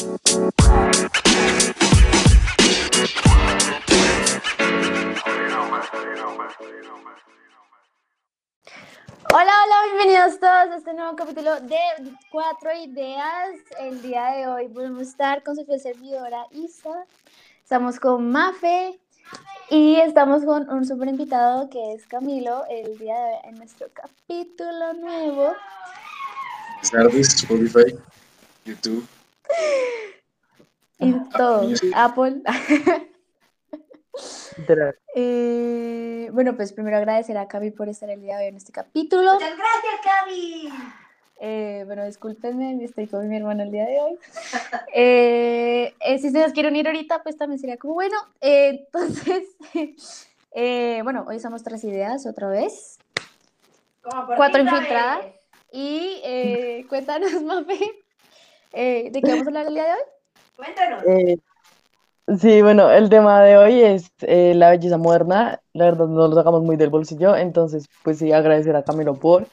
Hola, hola, bienvenidos todos a este nuevo capítulo de Cuatro Ideas. El día de hoy volvemos a estar con su fiel servidora Isa. Estamos con Mafe y estamos con un super invitado que es Camilo el día de hoy en nuestro capítulo nuevo. Buenas Spotify, YouTube. Y Ah, todo. Apple. Eh, bueno, pues primero agradecer a Cami por estar el día de hoy en este capítulo. Muchas gracias, Cami. Eh, bueno, discúlpenme, estoy con mi hermano el día de hoy. Eh, eh, si ustedes quieren ir ahorita, pues también sería como bueno. Eh, entonces, eh, bueno, hoy usamos tres ideas otra vez. Como por Cuatro infiltradas. Y eh, cuéntanos, Mafe, eh, ¿de qué vamos a hablar el día de hoy? Cuéntanos. Eh, sí, bueno, el tema de hoy es eh, la belleza moderna. La verdad, no lo sacamos muy del bolsillo. Entonces, pues sí, agradecer a Camilo por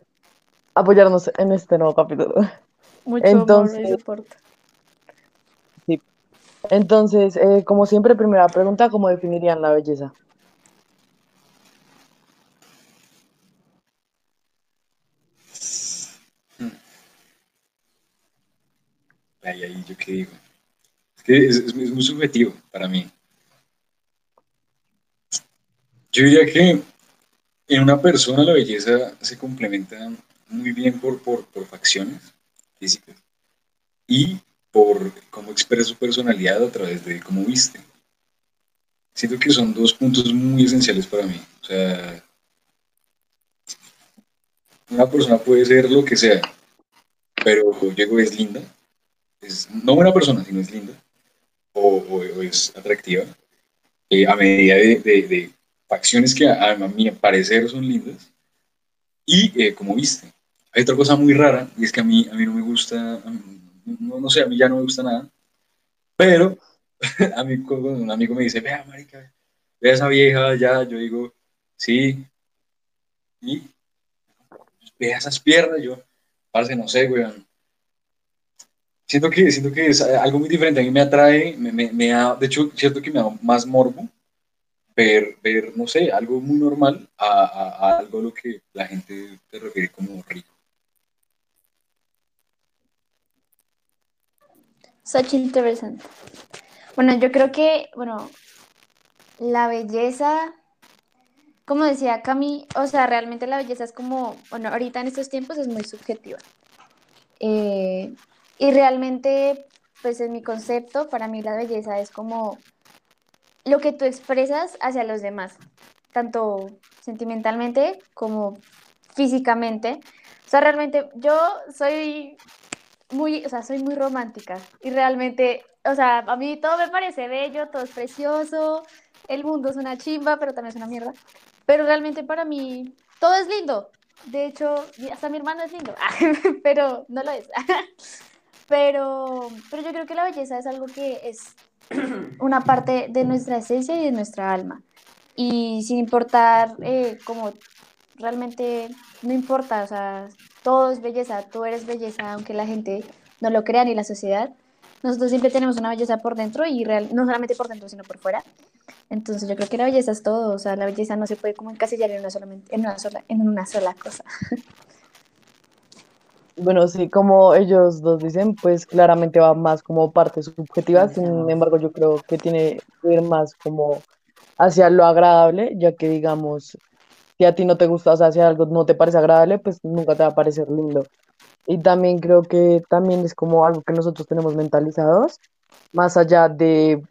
apoyarnos en este nuevo capítulo. Mucho Entonces- amor y soporte. Entonces, eh, como siempre, primera pregunta, ¿cómo definirían la belleza? Ahí, ahí, yo qué digo. Es que es, muy- subjetivo para mí. Yo diría que en una persona la belleza se complementa muy bien por, por, por facciones físicas y por cómo expresa su personalidad a través de cómo viste. Siento que son dos puntos muy esenciales para mí. O sea, una persona puede ser lo que sea, pero luego es linda, es no buena persona, sino es linda, o, es atractiva, eh, a medida de, de- facciones que a, a mi parecer son lindas, y eh, como viste. Hay otra cosa muy rara, y es que a mí, a mí no me gusta, a no, no sé, a mí ya no me gusta nada, pero a mí un amigo me dice, vea, marica, vea esa vieja ya, yo digo, sí, y vea esas piernas, yo, parce, no sé, weón. Siento que, siento que es algo muy diferente, a mí me atrae, me, me, da, de hecho, siento que me da más morbo ver, ver no sé, algo muy normal a, a- algo a lo que la gente te refiere como rico. Such interesante. Bueno, yo creo que, bueno, la belleza, como decía Cami, o sea, realmente la belleza es como, bueno, ahorita en estos tiempos es muy subjetiva. Eh, y realmente, pues en mi concepto, para mí la belleza es como lo que tú expresas hacia los demás, tanto sentimentalmente como físicamente. O sea, realmente yo soy muy, o sea, soy muy romántica y realmente, o sea, a mí todo me parece bello, todo es precioso, el mundo es una chimba, pero también es una mierda. Pero realmente para mí todo es lindo. De hecho, hasta mi hermano es lindo, pero no lo es. Pero, pero yo creo que la belleza es algo que es una parte de nuestra esencia y de nuestra alma. Y sin importar eh, como realmente no importa, o sea, todo es belleza, tú eres belleza, aunque la gente no lo crea ni la sociedad. Nosotros siempre tenemos una belleza por dentro y real, no solamente por dentro, sino por fuera. Entonces yo creo que la belleza es todo, o sea, la belleza no se puede como encasillar en una, solamente, en una, sola, en una sola cosa. Bueno, sí, como ellos dos dicen, pues claramente va más como parte subjetiva, sin embargo yo creo que tiene que ir más como hacia lo agradable, ya que digamos, si a ti no te gusta, o sea, si algo no te parece agradable, pues nunca te va a parecer lindo. Y también creo que también es como algo que nosotros tenemos mentalizados, más allá de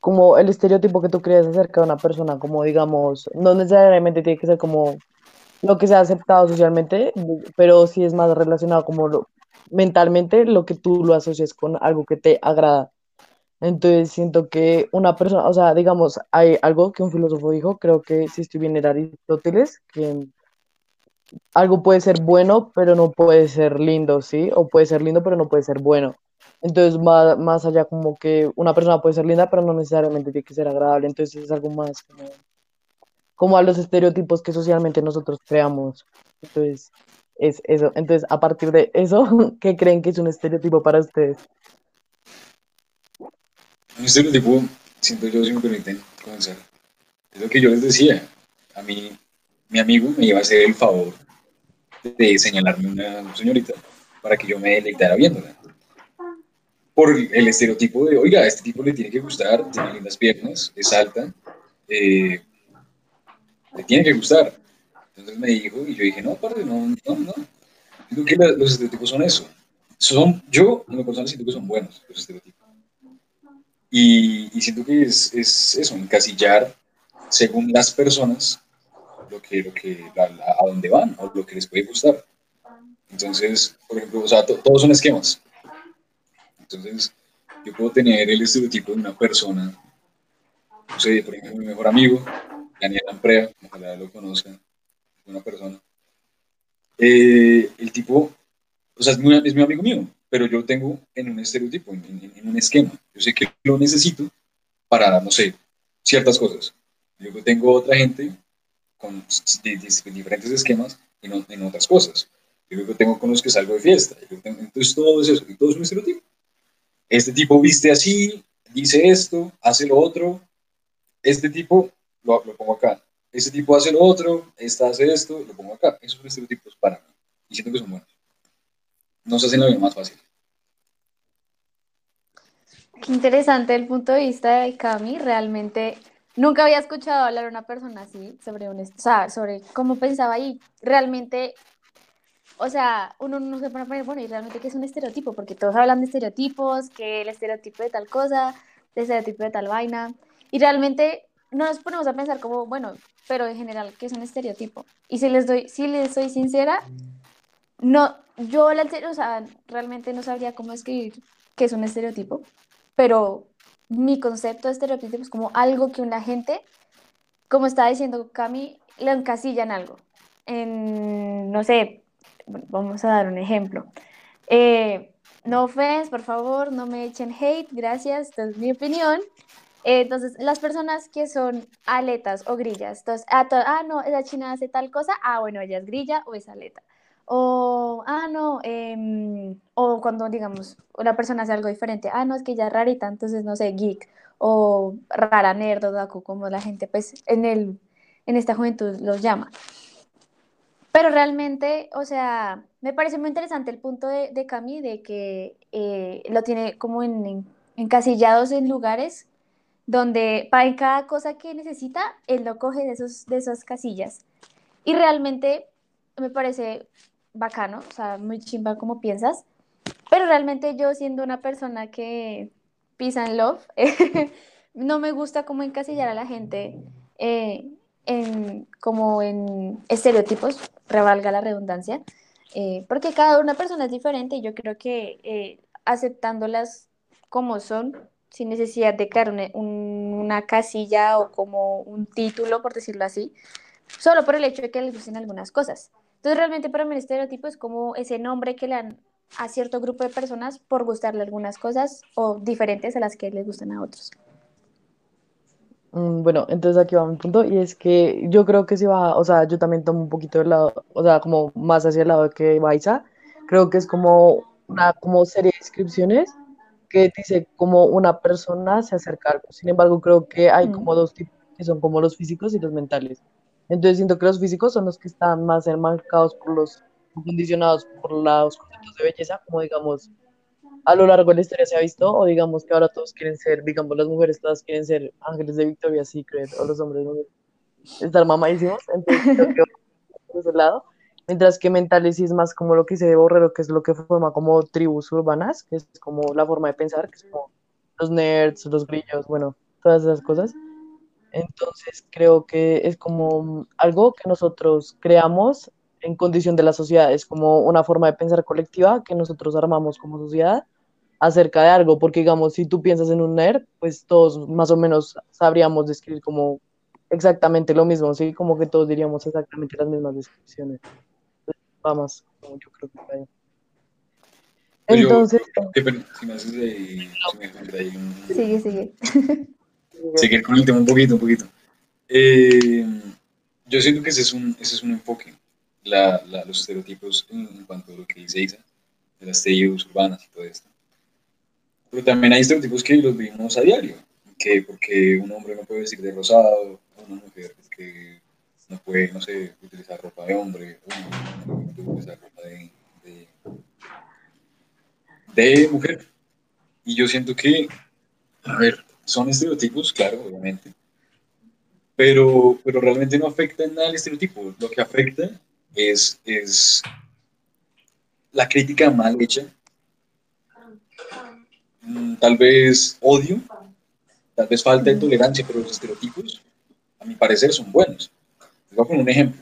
como el estereotipo que tú crees acerca de una persona, como digamos, no necesariamente tiene que ser como lo que se ha aceptado socialmente, pero sí es más relacionado como lo- mentalmente lo que tú lo asocias con algo que te agrada. Entonces siento que una persona, o sea, digamos, hay algo que un filósofo dijo, creo que si estoy bien era Aristóteles, que algo puede ser bueno, pero no puede ser lindo, ¿sí? O puede ser lindo, pero no puede ser bueno. Entonces, más, más allá como que una persona puede ser linda, pero no necesariamente tiene que ser agradable. Entonces, es algo más como, como a los estereotipos que socialmente nosotros creamos. Entonces, es eso. Entonces, a partir de eso, ¿qué creen que es un estereotipo para ustedes? Un estereotipo, siento yo, si me permiten comenzar, es lo que yo les decía. A mí, mi amigo me iba a hacer el favor de señalarme una señorita para que yo me deleitara viéndola. Por el estereotipo de, oiga, a este tipo le tiene que gustar, tiene lindas piernas, es alta, eh, le tiene que gustar. Entonces me dijo, y yo dije, no, padre, no, no, no. Digo que los estereotipos son eso. Son, yo, en lo personal, siento que son buenos los estereotipos. Y, y siento que es, es eso, encasillar según las personas lo que, lo que, la- la- a dónde van o lo que les puede gustar. Entonces, por ejemplo, o sea, to- todos son esquemas. Entonces, yo puedo tener el estereotipo de una persona, no sé, por ejemplo, mi mejor amigo, Daniel Amprea, ojalá lo conozcan, una persona. Eh, el tipo, o sea, es, muy- es mi amigo mío, pero yo lo tengo en un estereotipo, en, en- en un esquema. Yo sé que lo necesito para, no sé, ciertas cosas. Luego tengo otra gente con di- di- diferentes esquemas en, en otras cosas. Luego tengo con los que salgo de fiesta. Tengo- entonces todo es eso, y todo es un estereotipo. Este tipo viste así, dice esto, hace lo otro. Este tipo, lo, lo pongo acá. Este tipo hace lo otro, esta hace esto, lo pongo acá. Esos son estereotipos para mí. Y siento que son buenos. Nos hacen la vida más fácil. Qué interesante el punto de vista de Cami. Realmente nunca había escuchado hablar a una persona así sobre un, o sea, sobre cómo pensaba y realmente, o sea, uno no se pone a poner, bueno, y realmente qué es un estereotipo, porque todos hablan de estereotipos, que el estereotipo de tal cosa, el estereotipo de tal vaina, y realmente no nos ponemos a pensar como, bueno, pero en general, ¿qué es un estereotipo? Y si les doy, si les soy sincera, no, yo la, o sea, realmente no sabría cómo escribir qué es un estereotipo pero mi concepto de estereotipo es como algo que una gente, como estaba diciendo Cami, lo encasilla en algo. En, no sé, vamos a dar un ejemplo. Eh, no offense, por favor, no me echen hate, gracias, esta es mi opinión. Entonces, las personas que son aletas o grillas, entonces, ah, ah, no, esa china hace tal cosa, ah, bueno, ella es grilla o es aleta. O, ah, no, em, o cuando digamos una persona hace algo diferente, ah, no, es que ella es rarita, entonces no sé, geek, o rara, nerd, o otaku, como la gente pues en, el, en esta juventud los llama. Pero realmente, o sea, me parece muy interesante el punto de, de Cami de que eh, lo tiene como en, en- encasillados en lugares donde para cada cosa que necesita, él lo coge de, esos, de esas casillas. Y realmente me parece bacano, o sea, muy chimba como piensas, pero realmente yo siendo una persona que pisa en love, no me gusta como encasillar a la gente eh, en, como en estereotipos, revalga la redundancia, eh, porque cada una persona es diferente y yo creo que eh, aceptándolas como son, sin necesidad de crear una, un- una casilla o como un título, por decirlo así, solo por el hecho de que les gusten algunas cosas. Entonces, realmente para mí el estereotipo es como ese nombre que le dan a cierto grupo de personas por gustarle algunas cosas o diferentes a las que les gustan a otros. Mm, Bueno, entonces aquí va mi punto y es que yo creo que si va, o sea, yo también tomo un poquito del lado, o sea, como más hacia el lado que va Isa, creo que es como una como serie de descripciones que dice como una persona se acerca a algo. Sin embargo, creo que hay como dos tipos que son como los físicos y los mentales. Entonces siento que los físicos son los que están más enmarcados por los, condicionados por los conceptos de belleza, como digamos a lo largo de la historia se ha visto, o digamos que ahora todos quieren ser, digamos, las mujeres todas quieren ser ángeles de Victoria's Secret, o los hombres ¿no? estar mamadísimos, entonces creo que por ese lado. Mientras que mentales sí es más como lo que de Borrero, que es lo que forma como tribus urbanas, que es como la forma de pensar, que es como los nerds, los grillos, bueno, todas esas cosas. Entonces creo que es como algo que nosotros creamos en condición de la sociedad, es como una forma de pensar colectiva que nosotros armamos como sociedad acerca de algo, porque digamos, si tú piensas en un nerd, pues todos más o menos sabríamos describir como exactamente lo mismo, ¿sí? Como que todos diríamos exactamente las mismas descripciones. Vamos, como yo creo que está ahí. Pues yo- Entonces, si me haces ahí, ahí Sigue, sigue. seguir con el tema un poquito, un poquito. Eh, yo siento que ese es un, ese es un enfoque, la, la- los estereotipos en, en cuanto a lo que dice Isa, de las tribus urbanas y todo esto. Pero también hay estereotipos que los vivimos a diario, que porque un hombre no puede vestir de rosado, una mujer que no puede, no sé, utilizar ropa de hombre, no puede utilizar ropa de, de, de mujer. Y yo siento que, a ver, son estereotipos, claro, obviamente, pero, pero realmente no afecta en nada el estereotipo. Lo que afecta es, es la crítica mal hecha, mm, tal vez odio, tal vez falta de tolerancia, pero los estereotipos, a mi parecer, son buenos. Voy a poner un ejemplo.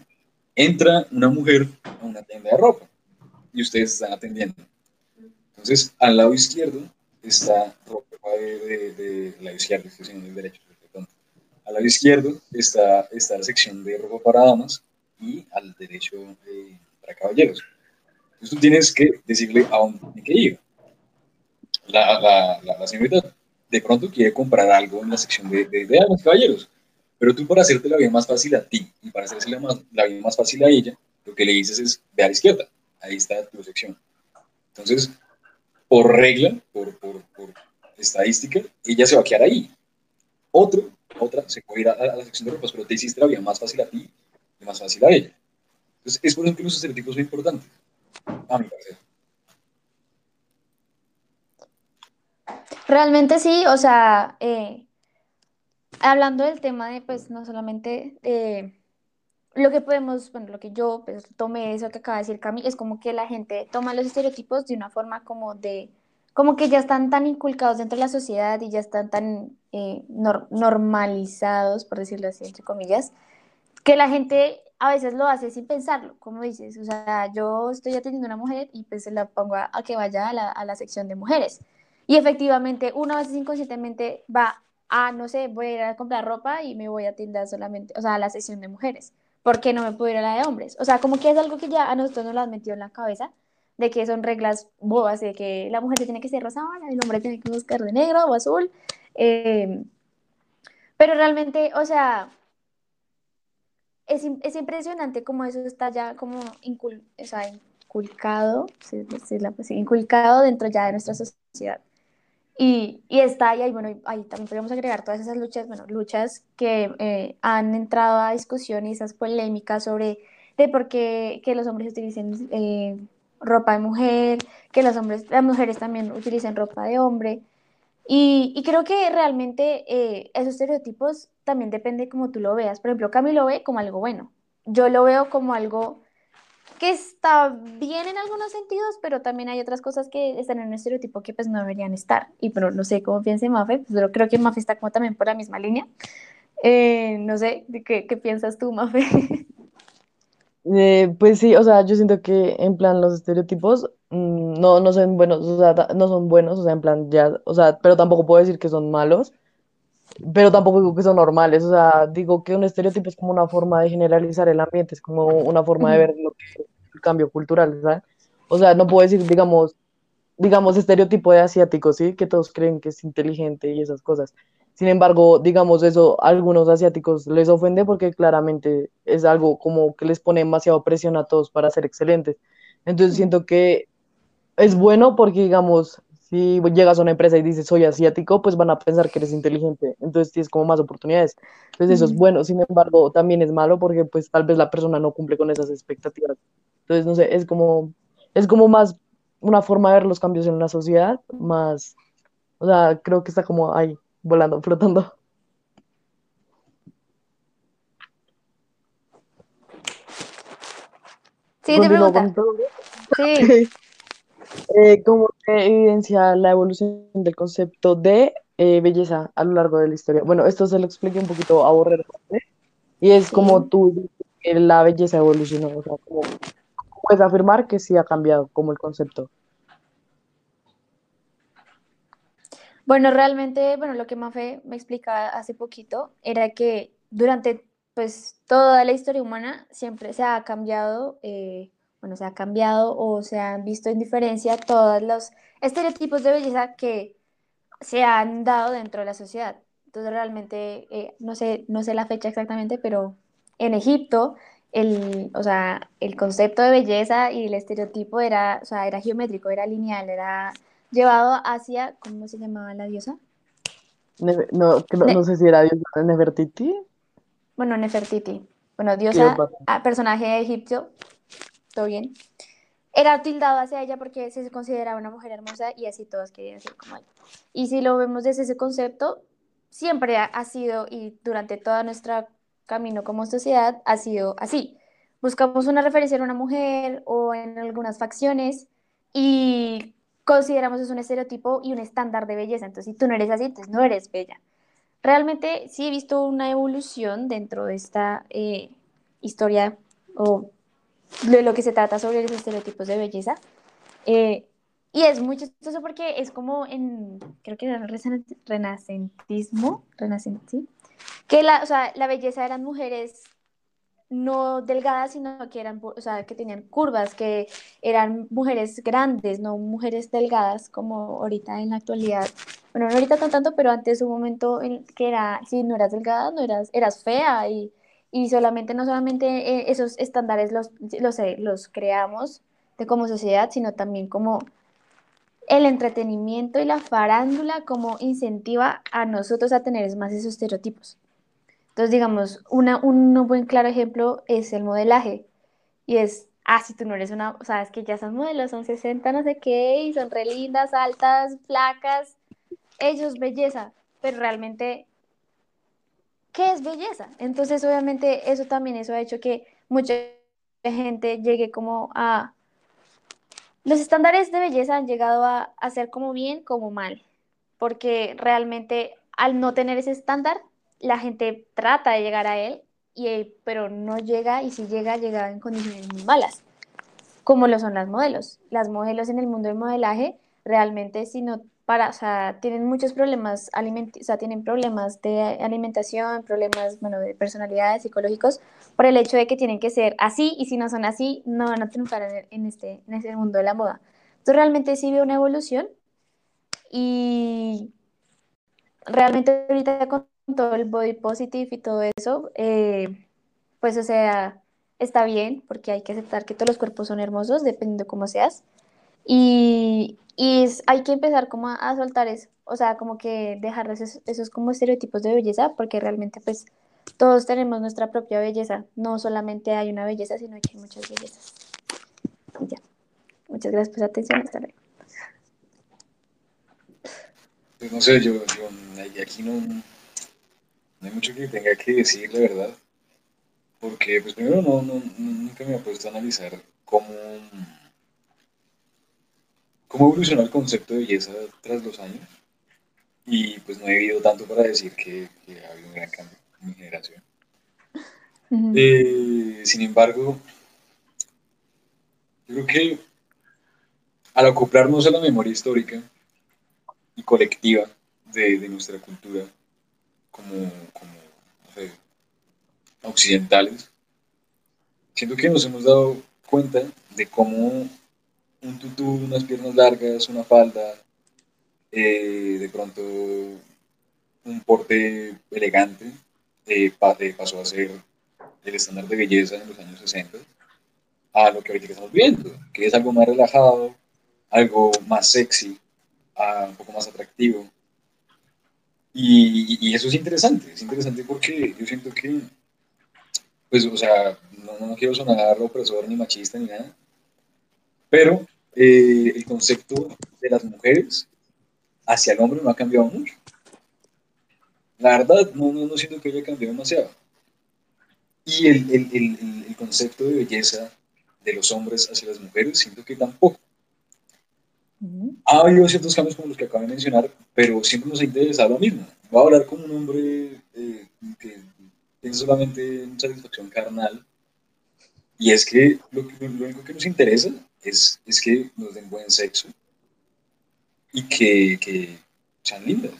Entra una mujer a una tienda de ropa y ustedes están atendiendo. Entonces, al lado izquierdo está ropa de, de, la izquierda, estoy el derecho, al lado izquierdo está, está la sección de ropa para damas y al derecho eh, para caballeros. Entonces tú tienes que decirle a dónde tiene que ir. La, la, la, señorita de pronto quiere comprar algo en la sección de, de, de damas, caballeros, pero tú para hacerte la vida más fácil a ti y para hacerse la, más, la vida más fácil a ella, lo que le dices es, ve a la izquierda, ahí está tu sección. Entonces, por regla, por, por, por estadística, ella se va a quedar ahí. Otro otra se puede ir a, la sección de ropas, pero te hiciste la vida más fácil a ti y más fácil a ella. Entonces, es por eso que los estereotipos son importantes, a mi parecer. Realmente sí, o sea, eh, hablando del tema de, pues, no solamente de lo que podemos, bueno, lo que yo pues, tomé eso que acaba de decir Cami, es como que la gente toma los estereotipos de una forma como de como que ya están tan inculcados dentro de la sociedad y ya están tan eh, normalizados, por decirlo así, entre comillas, que la gente a veces lo hace sin pensarlo, como dices, o sea, yo estoy atendiendo a una mujer y pues se la pongo a, que vaya a la, a la, sección de mujeres. Y efectivamente, una vez inconscientemente va a, no sé, voy a ir a comprar ropa y me voy a atender solamente, o sea, a la sección de mujeres. ¿Por qué no me puedo ir a la de hombres? O sea, como que es algo que ya a nosotros nos lo han metido en la cabeza de que son reglas bobas, de que la mujer tiene que ser rosada, el hombre tiene que buscar de negro o azul. Em, pero realmente, o sea, es, es, impresionante cómo eso está ya como incul, o sea, inculcado, inculcado dentro ya de nuestra sociedad. Y, y, está ahí, bueno, ahí también podríamos agregar todas esas luchas, bueno, luchas que eh, han entrado a discusión y esas polémicas sobre de por qué que los hombres utilicen eh, ropa de mujer, que los hombres, las mujeres también utilicen ropa de hombre. Y, y creo que realmente eh, esos estereotipos también depende como tú lo veas. Por ejemplo, Cami lo ve como algo bueno. Yo lo veo como algo que está bien en algunos sentidos, pero también hay otras cosas que están en un estereotipo que pues no deberían estar. Y pero no sé cómo piensa Mafe, pero creo que Mafe está como también por la misma línea. Eh, no sé, ¿qué, ¿qué piensas tú, Mafe? Eh, pues sí, o sea, yo siento que en plan los estereotipos mm, no, no son buenos, o sea, no son buenos, o sea, en plan ya, o sea, pero tampoco puedo decir que son malos, pero tampoco digo que son normales, o sea, digo que un estereotipo es como una forma de generalizar el ambiente, es como una forma de ver lo que el cambio cultural, ¿sabes? O sea, no puedo decir, digamos, digamos, estereotipo de asiático, ¿sí? Que todos creen que es inteligente y esas cosas. Sin embargo, digamos eso, a algunos asiáticos les ofende porque claramente es algo como que les pone demasiado presión a todos para ser excelentes. Entonces siento que es bueno porque, digamos, si llegas a una empresa y dices soy asiático, pues van a pensar que eres inteligente. Entonces tienes como más oportunidades. Entonces eso es bueno. Sin embargo, también es malo porque pues tal vez la persona no cumple con esas expectativas. Entonces, no sé, es como, es como más una forma de ver los cambios en la sociedad, más, o sea, creo que está como ahí volando, flotando. Sí, te pregunta. Sí. Eh, ¿Cómo se evidencia la evolución del concepto de eh, belleza a lo largo de la historia? Bueno, esto se lo expliqué un poquito a Borrero, y es como tú, la belleza evolucionó, o sea, como puedes afirmar que sí ha cambiado como el concepto. Bueno, realmente, bueno, lo que Mafe me explicaba hace poquito era que durante pues toda la historia humana siempre se ha cambiado, eh, bueno, se ha cambiado o se han visto en diferencia todos los estereotipos de belleza que se han dado dentro de la sociedad. Entonces realmente, eh, no sé, no sé la fecha exactamente, pero en Egipto, el, o sea, el concepto de belleza y el estereotipo era, o sea, era geométrico, era lineal, era llevado hacia, ¿cómo se llamaba la diosa? Nef- no, no, no sé si era Dios Nefertiti. Bueno, Nefertiti. Bueno, diosa, ah, personaje egipcio, todo bien. Era tildado hacia ella porque se consideraba una mujer hermosa y así todos querían ser como ella. Y si lo vemos desde ese concepto, siempre ha, sido y durante todo nuestro camino como sociedad ha sido así. Buscamos una referencia en una mujer o en algunas facciones y consideramos eso un estereotipo y un estándar de belleza. Entonces, si tú no eres así, entonces no eres bella. Realmente sí he visto una evolución dentro de esta eh, historia o de lo que se trata sobre los estereotipos de belleza. Eh, y es muy chistoso porque es como en, creo que era el rena- renacentismo, renacen- ¿sí? que la, o sea, la belleza eran mujeres no delgadas, sino que eran, o sea, que tenían curvas, que eran mujeres grandes, no mujeres delgadas como ahorita en la actualidad. Bueno, no ahorita tan tanto, pero antes un momento en que era, si no eras delgada, no eras, eras fea y, y solamente, no solamente eh, esos estándares los, los, eh, los creamos de como sociedad, sino también como el entretenimiento y la farándula como incentiva a nosotros a tener más esos estereotipos. Entonces, digamos, una, un buen claro ejemplo es el modelaje. Y es, ah, si tú no eres una, o sea, es que ya son modelos, son 60, no sé qué, y son re lindas, altas, flacas, ellos belleza, pero realmente, ¿qué es belleza? Entonces, obviamente, eso también, eso ha hecho que mucha gente llegue como a... Los estándares de belleza han llegado a, a ser como bien, como mal, porque realmente al no tener ese estándar, la gente trata de llegar a él, y, pero no llega y si llega, llega en condiciones muy malas, como lo son las modelos. Las modelos en el mundo del modelaje realmente si no para, o sea, tienen muchos problemas, aliment o sea, tienen problemas de alimentación, problemas, bueno, de personalidades psicológicos, por el hecho de que tienen que ser así y si no son así, no van a triunfar en, en este, en este mundo de la moda. Entonces realmente sí veo una evolución y realmente ahorita con todo el body positive y todo eso, eh, pues o sea, está bien porque hay que aceptar que todos los cuerpos son hermosos dependiendo de cómo seas. Y, y hay que empezar como a, soltar eso, o sea, como que dejar esos, esos como estereotipos de belleza porque realmente pues todos tenemos nuestra propia belleza, no solamente hay una belleza, sino que hay muchas bellezas. Ya. Muchas gracias por su atención, hasta luego. Pues no sé, yo, yo aquí no, no hay mucho que tenga que decir, la verdad. Porque, pues primero, no, no- nunca me he puesto a analizar cómo, cómo evolucionó el concepto de belleza tras los años. Y pues no he vivido tanto para decir que, que ha habido un gran cambio en mi generación. Eh, sin embargo, yo creo que al acoplarnos a la memoria histórica y colectiva de, de nuestra cultura como, como no sé, occidentales, siento que nos hemos dado cuenta de cómo un tutú, unas piernas largas, una falda, eh, de pronto un porte elegante, eh, eh, pasó a ser el estándar de belleza en los años 60 a lo que ahorita estamos viendo, que es algo más relajado, algo más sexy, ah, un poco más atractivo. Y, y eso es interesante, es interesante porque yo siento que, pues, o sea, no, no quiero sonar opresor ni machista ni nada, pero eh, el concepto de las mujeres hacia el hombre no ha cambiado mucho. La verdad, no, no, no siento que haya cambiado demasiado. Y el, el, el, el- concepto de belleza de los hombres hacia las mujeres, siento que tampoco. Ujú. Ha habido ciertos cambios como los que acabo de mencionar, pero siempre nos ha interesado lo mismo. Voy a hablar como un hombre eh, que piensa solamente en satisfacción carnal. Y es que lo, que- lo único que nos interesa es, es que nos den buen sexo y que, que sean lindas,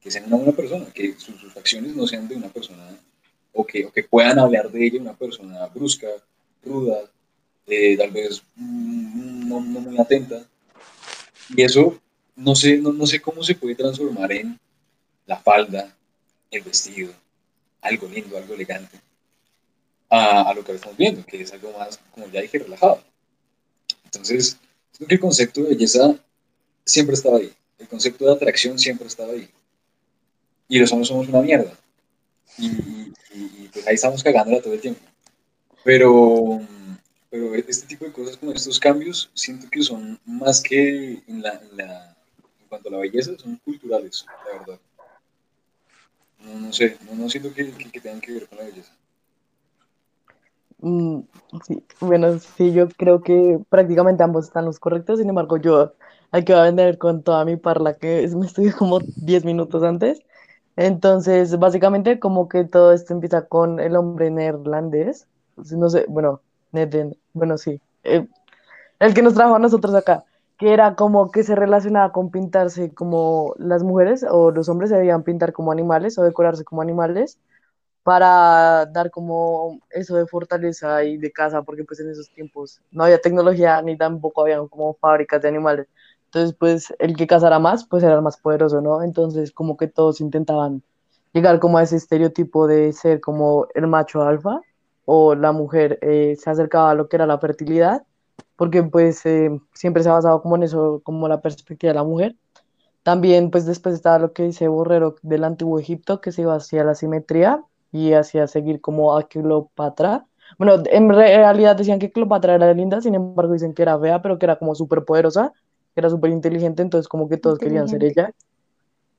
que sean una buena persona, que sus, sus acciones no sean de una persona, o que, o que puedan hablar de ella una persona brusca, ruda, eh, tal vez mm, no, no muy atenta. Y eso no sé, no, no sé cómo se puede transformar en la falda, el vestido, algo lindo, algo elegante, a, a lo que estamos viendo, que es algo más, como ya dije, relajado. Entonces, creo que el concepto de belleza siempre estaba ahí. El concepto de atracción siempre estaba ahí. Y los hombres somos una mierda. Y, pues ahí estamos cagándola todo el tiempo. Pero, pero este tipo de cosas, como estos cambios, siento que son más que en, la, en, la- en cuanto a la belleza, son culturales, la verdad. No, no sé, no, siento que tengan que ver con la belleza. Mm, sí, bueno, sí, yo creo que prácticamente ambos están los correctos, sin embargo, yo hay que vender con toda mi parla, que me estudié como 10 minutos antes. Entonces, básicamente, como que todo esto empieza con el hombre neerlandés, sí, no sé, bueno, bueno, sí, eh, el que nos trajo a nosotros acá, que era como que se relacionaba con pintarse como las mujeres o los hombres se debían pintar como animales o decorarse como animales para dar como eso de fortaleza y de caza, porque pues en esos tiempos no había tecnología ni tampoco había como fábricas de animales. Entonces, pues el que cazara más, pues era el más poderoso, ¿no? Entonces, como que todos intentaban llegar como a ese estereotipo de ser como el macho alfa o la mujer eh, se acercaba a lo que era la fertilidad, porque pues eh, siempre se ha basado como en eso, como la perspectiva de la mujer. También, pues después estaba lo que dice Borrero del Antiguo Egipto, que se iba hacia la simetría y hacia seguir como a Cleopatra. Bueno, en realidad decían que Cleopatra era linda, sin embargo dicen que era fea, pero que era como súper poderosa, que era súper inteligente, entonces como que todos querían ser ella.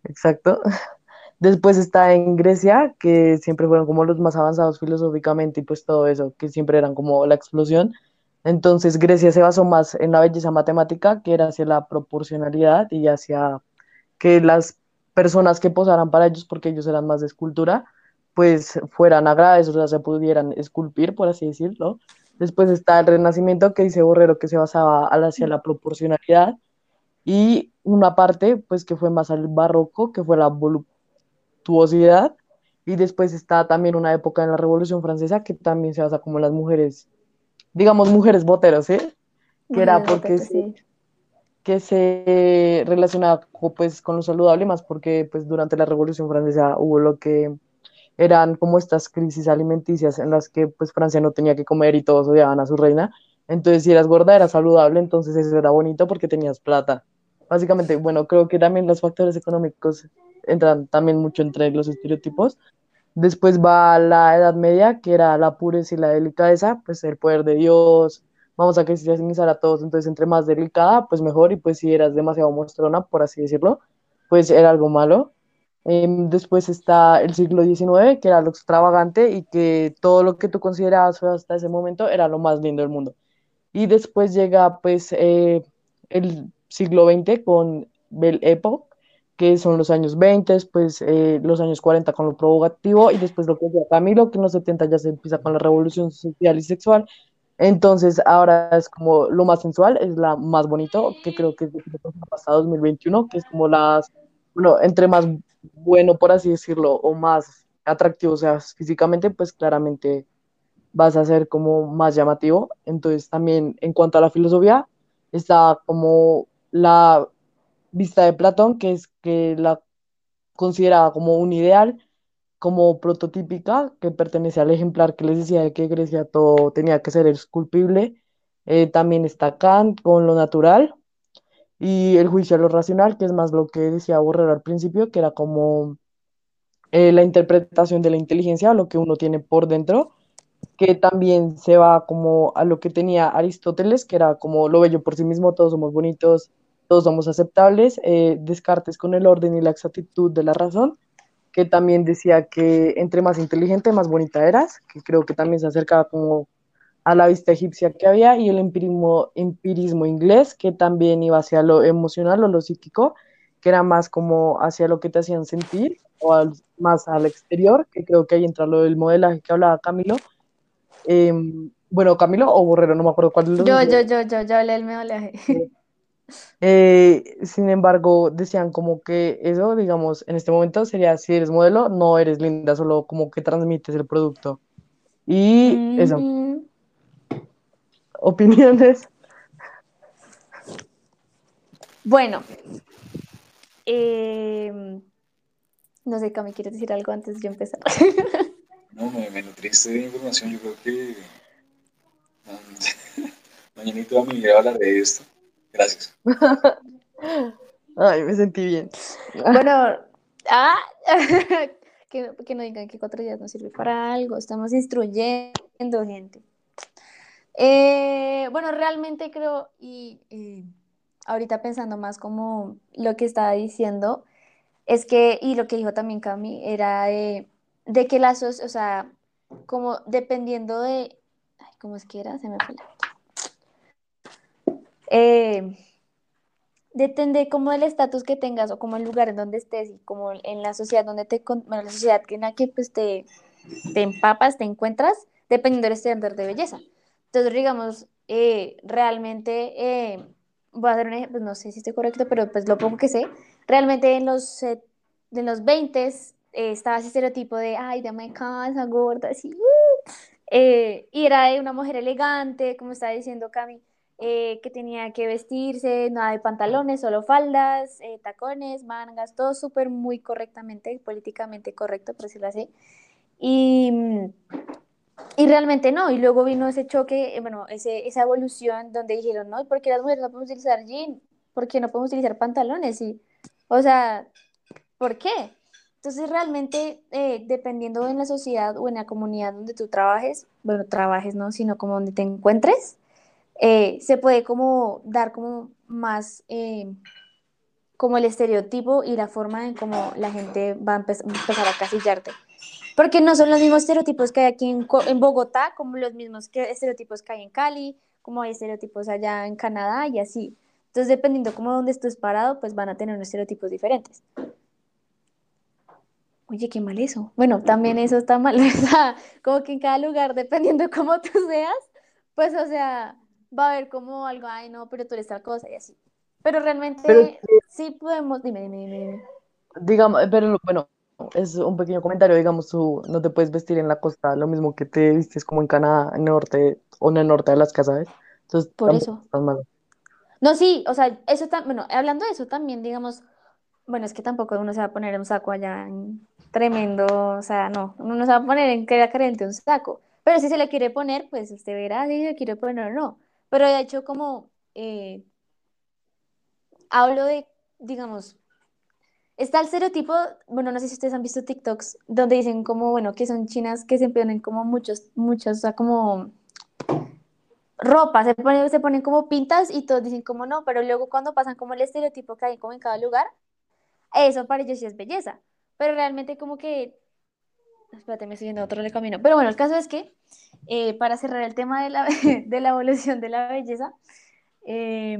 Exacto. Después está en Grecia, que siempre fueron como los más avanzados filosóficamente y pues todo eso, que siempre eran como la explosión. Entonces Grecia se basó más en la belleza matemática, que era hacia la proporcionalidad y hacia que las personas que posaran para ellos, porque ellos eran más de escultura, pues fueran agradables, o sea, se pudieran esculpir, por así decirlo. Después está el Renacimiento, que dice Borrero, que se basaba hacia la proporcionalidad, y una parte, pues que fue más al barroco, que fue la voluptuosidad, y después está también una época en la Revolución Francesa que también se basa como las mujeres, digamos mujeres boteros, ¿eh? Que era porque sí, sí. que se relacionaba pues con lo saludable, más porque pues durante la Revolución Francesa hubo lo que eran como estas crisis alimenticias en las que pues Francia no tenía que comer y todos odiaban a su reina. Entonces si eras gorda era saludable, entonces eso era bonito porque tenías plata. Básicamente, bueno, creo que también los factores económicos entran también mucho entre los estereotipos. Después va la Edad Media, que era la pureza y la delicadeza, pues el poder de Dios, vamos a cristianizar a todos, entonces entre más delicada, pues mejor, y pues si eras demasiado mostrona, por así decirlo, pues era algo malo. Em, después está el siglo XIX, que era lo extravagante y que todo lo que tú considerabas hasta ese momento era lo más lindo del mundo. Y después llega pues eh, el siglo XX con Belle Époque, que son los años 20, después eh, los años 40 con lo provocativo y después lo que decía Camilo, que en los 70 ya se empieza con la revolución social y sexual. Entonces ahora es como lo más sensual, es la más bonito, que creo que es pasa 2021, que es como las, bueno, entre más bueno, por así decirlo, o más atractivo o sea físicamente, pues claramente vas a ser como más llamativo. Entonces también en cuanto a la filosofía, está como la vista de Platón, que es que la consideraba como un ideal, como prototípica, que pertenece al ejemplar que les decía de que Grecia todo tenía que ser esculpible. Eh, también está Kant con lo natural y el juicio a lo racional, que es más lo que decía Borrero al principio, que era como eh, la interpretación de la inteligencia, lo que uno tiene por dentro, que también se va como a lo que tenía Aristóteles, que era como lo bello por sí mismo, todos somos bonitos, todos somos aceptables, eh, Descartes con el orden y la exactitud de la razón, que también decía que entre más inteligente, más bonita eras, que creo que también se acercaba como a la vista egipcia que había, y el empirismo, empirismo inglés, que también iba hacia lo emocional o lo psíquico, que era más como hacia lo que te hacían sentir, o al, más al exterior, que creo que ahí entra lo del modelaje que hablaba Camilo. Eh, bueno, Camilo o Borrero, no me acuerdo cuál de los Yo, yo, yo, yo, yo hablé del modelaje. Eh, sin embargo, decían como que eso, digamos, en este momento sería si eres modelo, no eres linda, solo como que transmites el producto. Y eso, Mm, opiniones. Bueno, em, no sé, Cami, ¿quieres decir algo antes de yo empezar? No, me, me nutriste de información. Yo creo que mañana y toda mi vida hablaré de esto. Gracias. Ay, me sentí bien. Bueno, ah, que, que no digan que cuatro días no sirve para algo. Estamos instruyendo gente. Eh, bueno, realmente creo, y, ahorita pensando más como lo que estaba diciendo, es que, y lo que dijo también Cami, era de, de que la soc- o sea, como dependiendo de, ay, ¿cómo es que era? Se me fue la... Eh, depende como del estatus que tengas o como el lugar en donde estés y como en la sociedad donde te, bueno, la sociedad en la que pues te, te empapas, te encuentras, dependiendo del estándar de belleza. Entonces, digamos, eh, realmente, eh, voy a hacer un ejemplo, no sé si estoy correcto, pero pues lo poco que sé, realmente en los, eh, en los 20 estaba ese estereotipo de, ay, de me casa, gorda, así, uh, eh, y era de una mujer elegante, como estaba diciendo Cami, eh, que tenía que vestirse, nada de pantalones, solo faldas, eh, tacones, mangas, todo súper muy correctamente, políticamente correcto, por decirlo así. Y, y realmente no, y luego vino ese choque, eh, bueno, ese, esa evolución donde dijeron, no, ¿por qué las mujeres no podemos utilizar jean? ¿Por qué no podemos utilizar pantalones? Y, o sea, ¿por qué? Entonces realmente, eh, dependiendo en la sociedad o en la comunidad donde tú trabajes, bueno, trabajes, no, sino como donde te encuentres, eh, se puede como dar como más eh, como el estereotipo y la forma en cómo la gente va a empe- empezar a casillarte. Porque no son los mismos estereotipos que hay aquí en, en Bogotá, como los mismos que, estereotipos que hay en Cali, como hay estereotipos allá en Canadá y así. Entonces, dependiendo como donde estés parado, pues van a tener unos estereotipos diferentes. Oye, qué mal eso. Bueno, también eso está mal, ¿verdad? Como que en cada lugar, dependiendo de cómo tú seas, pues, o sea, va a haber como algo, ay, no, pero tú eres tal cosa y así. Pero realmente Pero sí podemos, dime, dime, dime, digamos, pero bueno, es un pequeño comentario, digamos, tú no te puedes vestir en la costa, lo mismo que te vistes como en Canadá, en el norte, o en el norte de las casas. Entonces, Por eso. No, sí, o sea, eso también, bueno, hablando de eso también, digamos, bueno, es que tampoco uno se va a poner un saco allá en tremendo, o sea, no, uno no se va a poner en que carente un saco, pero si se le quiere poner, pues usted verá si se quiere poner o no. Pero de hecho, como eh, hablo de, digamos, está el estereotipo, bueno, no sé si ustedes han visto TikToks, donde dicen como, bueno, que son chinas que se ponen como muchos, muchos, o sea, como ropa, se ponen, se ponen como pintas y todos dicen como no, pero luego cuando pasan como el estereotipo que hay como en cada lugar, eso para ellos sí es belleza. Pero realmente como que, espérate, me estoy yendo a otro camino. Pero bueno, el caso es que, eh, para cerrar el tema de la, de la evolución de la belleza, eh,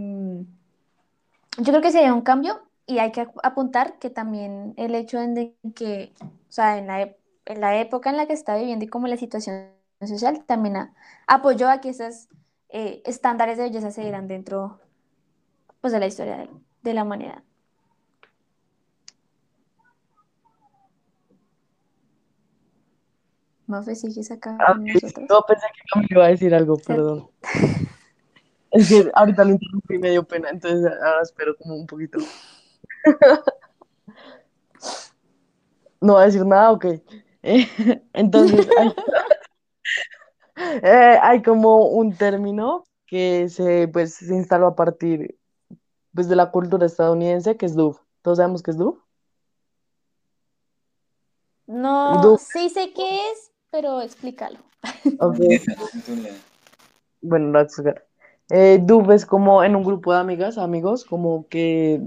yo creo que sería un cambio y hay que ap- apuntar que también el hecho de que, o sea, en la, en la época en la que está viviendo y como la situación social también a- apoyó a que esos eh, estándares de belleza se dieran dentro pues, de la historia de, de la humanidad. Mafe, ¿sigues acá Ah, con ok. nosotros? No, pensé que Camilo iba a decir algo, perdón. Es que ahorita lo interrumpí y me dio pena, entonces ahora espero como un poquito. No va a decir nada, ok. Eh, entonces, hay, eh, hay como un término que se, pues, se instaló a partir pues, de la cultura estadounidense, que es doof. ¿Todos sabemos qué es doof? No, Doof, sí sé qué es, pero explícalo. ok. Neta, no tengo ni idea. Bueno, lo voy a explicar. Eh, doof es como en un grupo de amigas, amigos, como que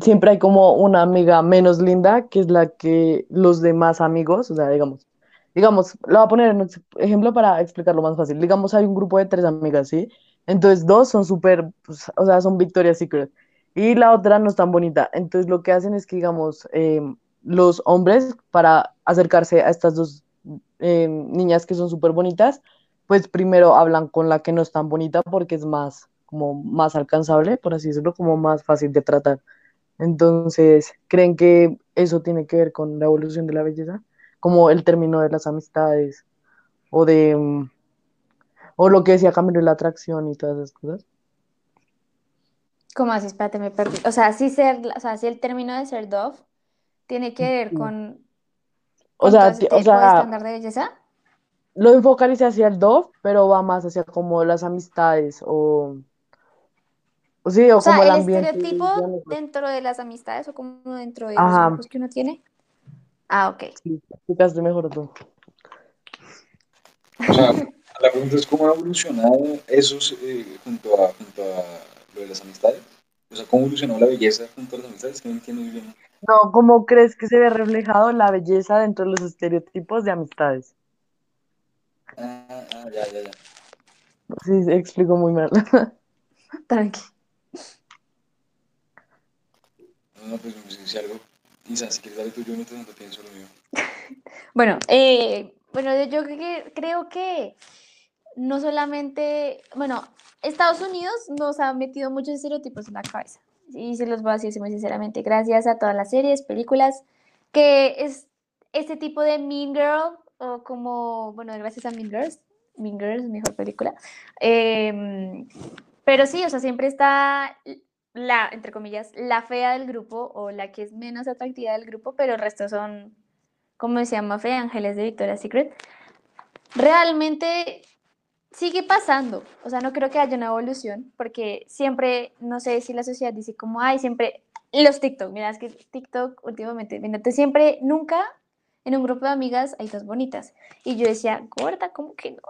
siempre hay como una amiga menos linda, que es la que los demás amigos, o sea, digamos, digamos, lo voy a poner en ejemplo para explicarlo más fácil. Digamos, hay un grupo de tres amigas, ¿sí? Entonces, dos son súper, pues, o sea, son Victoria's Secret, y la otra no es tan bonita. Entonces, lo que hacen es que, digamos, eh, los hombres, para acercarse a estas dos eh, niñas que son súper bonitas, pues primero hablan con la que no es tan bonita porque es más, como más alcanzable, por así decirlo, como más fácil de tratar. Entonces, ¿creen que eso tiene que ver con la evolución de la belleza? Como el término de las amistades o de, mm, o lo que decía Camilo, la atracción y todas esas cosas. ¿Cómo así? Espérate, me perdí. O sea, sí ser, o sea, sí el término de ser dove tiene que ver con, O sea, o sea, estándar de belleza. lo enfocaliza hacia el dove, pero va más hacia como las amistades o, Sí, o, O sea, como el el ambiente. estereotipo dentro de las amistades o como dentro de Ajá. los grupos que uno tiene. Ah, ok. Sí, explicaste mejor tú. O sea, la pregunta es cómo ha evolucionado eso eh, junto, a, junto a lo de las amistades. O sea, cómo evolucionó la belleza junto a las amistades, que no entiendo muy bien. No, ¿cómo crees que se ve reflejado la belleza dentro de los estereotipos de amistades? Ah, ah, ya, ya, ya. Sí, se explico muy mal. Tranqui. No, pues no sé si algo. Isa, si quieres darle tú yo mientras tanto pienso lo mío. Bueno, eh, bueno, yo creo que, creo que no solamente, bueno, Estados Unidos nos ha metido muchos estereotipos en la cabeza. Y se los voy a decir muy sinceramente, gracias a todas las series, películas, que es este tipo de Mean Girl, o como, bueno, gracias a Mean Girls, Mean Girls, mejor película. Em, pero sí, o sea, siempre está la, entre comillas, la fea del grupo o la que es menos atractiva del grupo, pero el resto son, como decía Mafe, ángeles de Victoria's Secret. Realmente sigue pasando, o sea, no creo que haya una evolución, porque siempre, no sé si la sociedad dice como, ay, siempre, los TikTok, mira, es que TikTok últimamente, mira, te siempre, nunca en un grupo de amigas hay dos bonitas. Y yo decía, gorda, ¿cómo que no?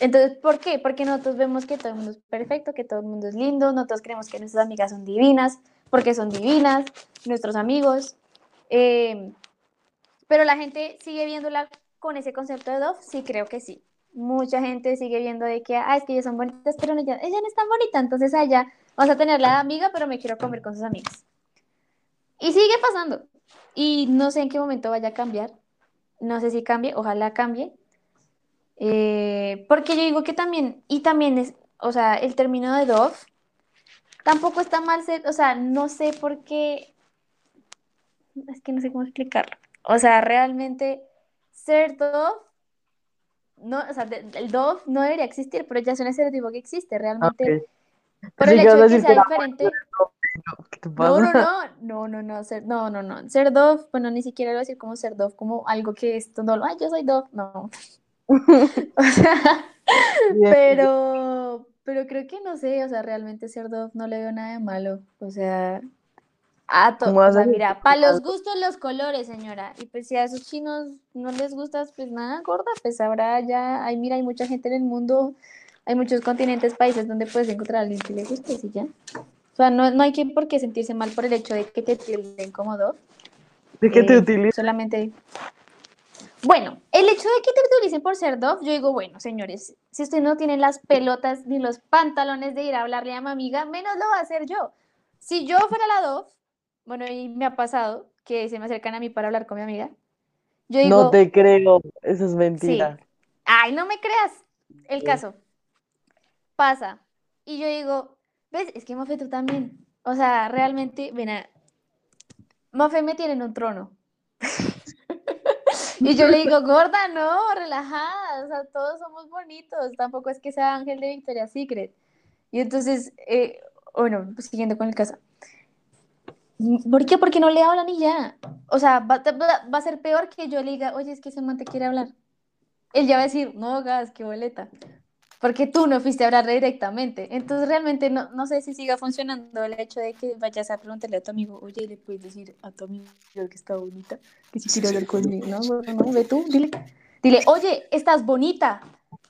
Entonces, ¿por qué? Porque nosotros vemos que todo el mundo es perfecto, que todo el mundo es lindo, nosotros creemos que nuestras amigas son divinas, porque son divinas, nuestros amigos. eh, pero la gente sigue viéndola con ese concepto de Dove, sí creo que sí. Mucha gente sigue viendo de que, ah, es que ellas son bonitas, pero no, ella, ella no es tan bonita, entonces a ella vas a tenerla de amiga, pero me quiero comer con sus amigas. Y sigue pasando. Y no sé en qué momento vaya a cambiar. No sé si cambie, ojalá cambie. Eh, porque yo digo que también, y también es, o sea, el término de Dove tampoco está mal ser, o sea, no sé por qué, es que no sé cómo explicarlo. O sea, realmente ser Dove, no, o sea, el Dove no debería existir, pero ya es un estereotipo que existe, realmente. Ok. Por el Pensé que hecho de que sea diferente. ¿Qué te No, no, no, no, no, no, ser, no, no, no. Ser Dove, bueno, ni siquiera lo decir como ser Dove, como algo que esto no lo, ay, yo soy Dove, no. O sea, pero, pero creo que no sé, o sea, realmente ser no le veo nada de malo. O sea, a to- ¿Cómo o vas a sea, decir mira, para los gustos los colores, señora. Y pues si a esos chinos no les gustas, pues nada, gorda, pues ahora ya, hay, mira, hay mucha gente en el mundo, hay muchos continentes, países donde puedes encontrar a alguien que le guste y ya. O sea, no, no hay que por qué sentirse mal por el hecho de que te tilden como. ¿De qué te Eh, utilizas? Solamente. Bueno, el hecho de que te utilicen por ser Dove, yo digo, bueno, señores, si ustedes no tienen las pelotas ni los pantalones de ir a hablarle a mi amiga, menos lo va a hacer yo. Si yo fuera la Dove, bueno, y me ha pasado que se me acercan a mí para hablar con mi amiga, yo digo, No te creo, eso es sí, mentira. ay, no me creas, el Sí. caso pasa. Y yo digo, ¿ves? Es que Mafe, tú también. O sea, realmente, ven a... Mafe me tiene en un trono. Y yo le digo, gorda, no, relajada, o sea, todos somos bonitos, tampoco es que sea Ángel de Victoria's Secret. Y entonces, eh, bueno, pues, siguiendo con el caso. ¿Por qué? Porque no le hablan y ya. O sea, va, va- va a ser peor que yo le diga, oye, es que ese man te quiere hablar. Él ya va a decir, no, gas, qué boleta. Porque tú no fuiste a hablar directamente. Entonces, realmente no, no sé si siga funcionando el hecho de que vayas a preguntarle a tu amigo, oye, le puedes decir a tu amigo que está bonita, que si quiere hablar conmigo. No, no, ve tú, dile. Dile, oye, estás bonita,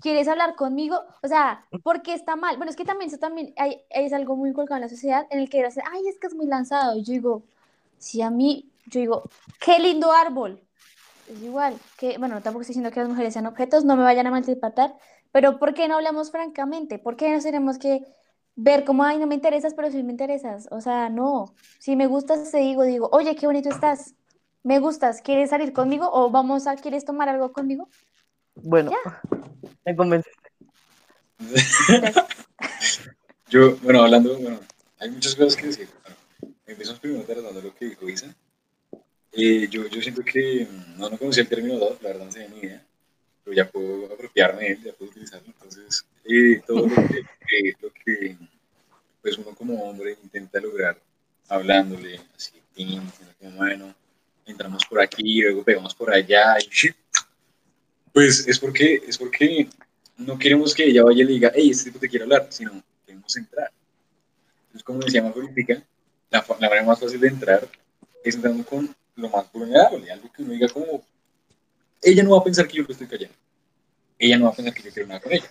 ¿quieres hablar conmigo? O sea, ¿por qué está mal? Bueno, es que también eso también hay, es algo muy colgado en la sociedad en el que dicen, ay, es que es muy lanzado. Y yo digo, si a mí, yo digo, qué lindo árbol. Es igual, que, bueno, tampoco estoy diciendo que las mujeres sean objetos, no me vayan a malinterpretar, pero ¿por qué no hablamos francamente? ¿Por qué no tenemos que ver como, ay, no me interesas, pero sí me interesas? O sea, no. Si me gustas, te digo, digo, oye, qué bonito estás. Me gustas, ¿quieres salir conmigo? ¿O vamos a, ¿quieres tomar algo conmigo? Bueno, me convences. Gracias. Yo, bueno, hablando, bueno, hay muchas cosas que decir. Bueno, empezamos primero tratando lo que dijo Isa. Eh, yo, yo siento que mm, no, no conocía el término dog, la verdad no tenía ni idea, pero ya puedo apropiarme de él, ya puedo utilizarlo. Entonces, eh, todo lo que, que- lo que pues uno como hombre intenta lograr hablándole así, diciendo como, bueno, entramos por aquí, luego pegamos por allá, y pues es porque, es porque no queremos que ella vaya y le diga, hey, este tipo te quiere hablar, sino queremos entrar. Entonces, como decía Política, la, la manera más fácil de entrar es entrando con lo más vulnerable, algo que uno diga como, ella no va a pensar que yo lo estoy callando, ella no va a pensar que yo quiero nada con ella,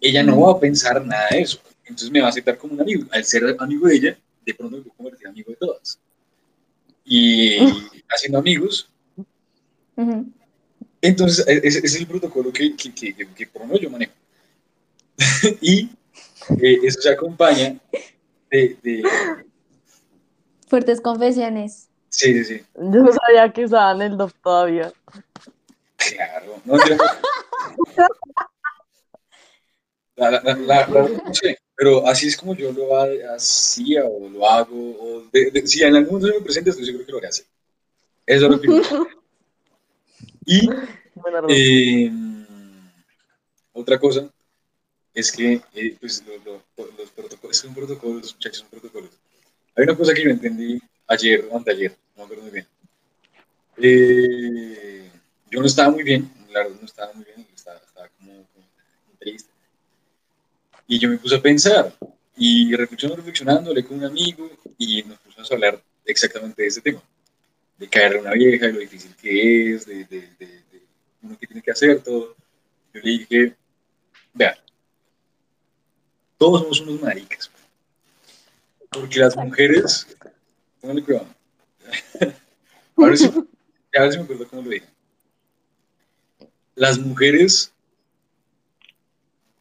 ella no va a pensar nada de eso, entonces me va a aceptar como un amigo, al ser amigo de ella, de pronto me puedo convertir en amigo de todas. Y haciendo amigos, entonces, e- ese, ese es el protocolo que, que, que, que- que por lo menos yo manejo. y eh, eso se acompaña de, de- Fuertes confesiones. Sí, sí, sí. Yo no sabía que usaban el DOF todavía. Claro. No, yo- la, la, la, no sé, pero así es como yo lo ha- hacía o lo hago. O de- de- si en algún momento me presenta, estoy seguro que lo haré así. Eso es lo que yo- Y. Eh, otra cosa es que eh, pues, lo- lo- los protocolos, son protocolos, muchachos, son protocolos. Hay una cosa que yo entendí ayer o anteayer, no me acuerdo muy bien. Eh, yo no estaba muy bien, la verdad no estaba muy bien, estaba, estaba como, como triste. Y yo me puse a pensar, y reflexionando, reflexionando, hablé con un amigo y nos pusimos a hablar exactamente de ese tema de caerle a una vieja, de lo difícil que es, de, de, de, de uno que tiene que hacer, todo. Yo le dije, vean, todos somos unos maricas. Porque las mujeres, póngale cuidado. a, ver si, a ver si me acuerdo cómo lo dije. Las mujeres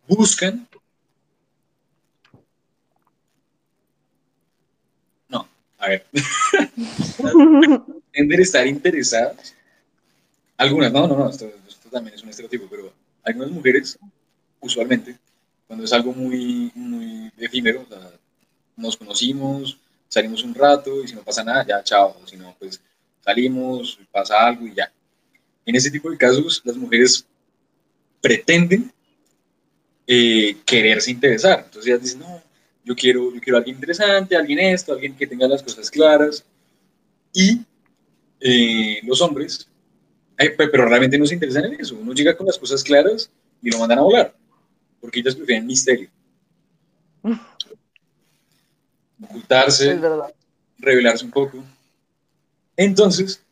buscan. No, a ver. Tender estar interesadas. Algunas, no, no, no, esto, esto también es un estereotipo, pero algunas mujeres, usualmente, cuando es algo muy, muy efímero, o sea, nos conocimos, salimos un rato y si no pasa nada, ya, chao. Si no, pues salimos, pasa algo y ya. En ese tipo de casos, las mujeres pretenden eh, quererse interesar. Entonces ellas dicen, no, yo quiero, yo quiero a alguien interesante, alguien esto, alguien que tenga las cosas claras. Y eh, los hombres, eh, pe- pero realmente no se interesan en eso. Uno llega con las cosas claras y lo mandan a volar, porque ellas prefieren misterio. Ocultarse, revelarse un poco. Entonces,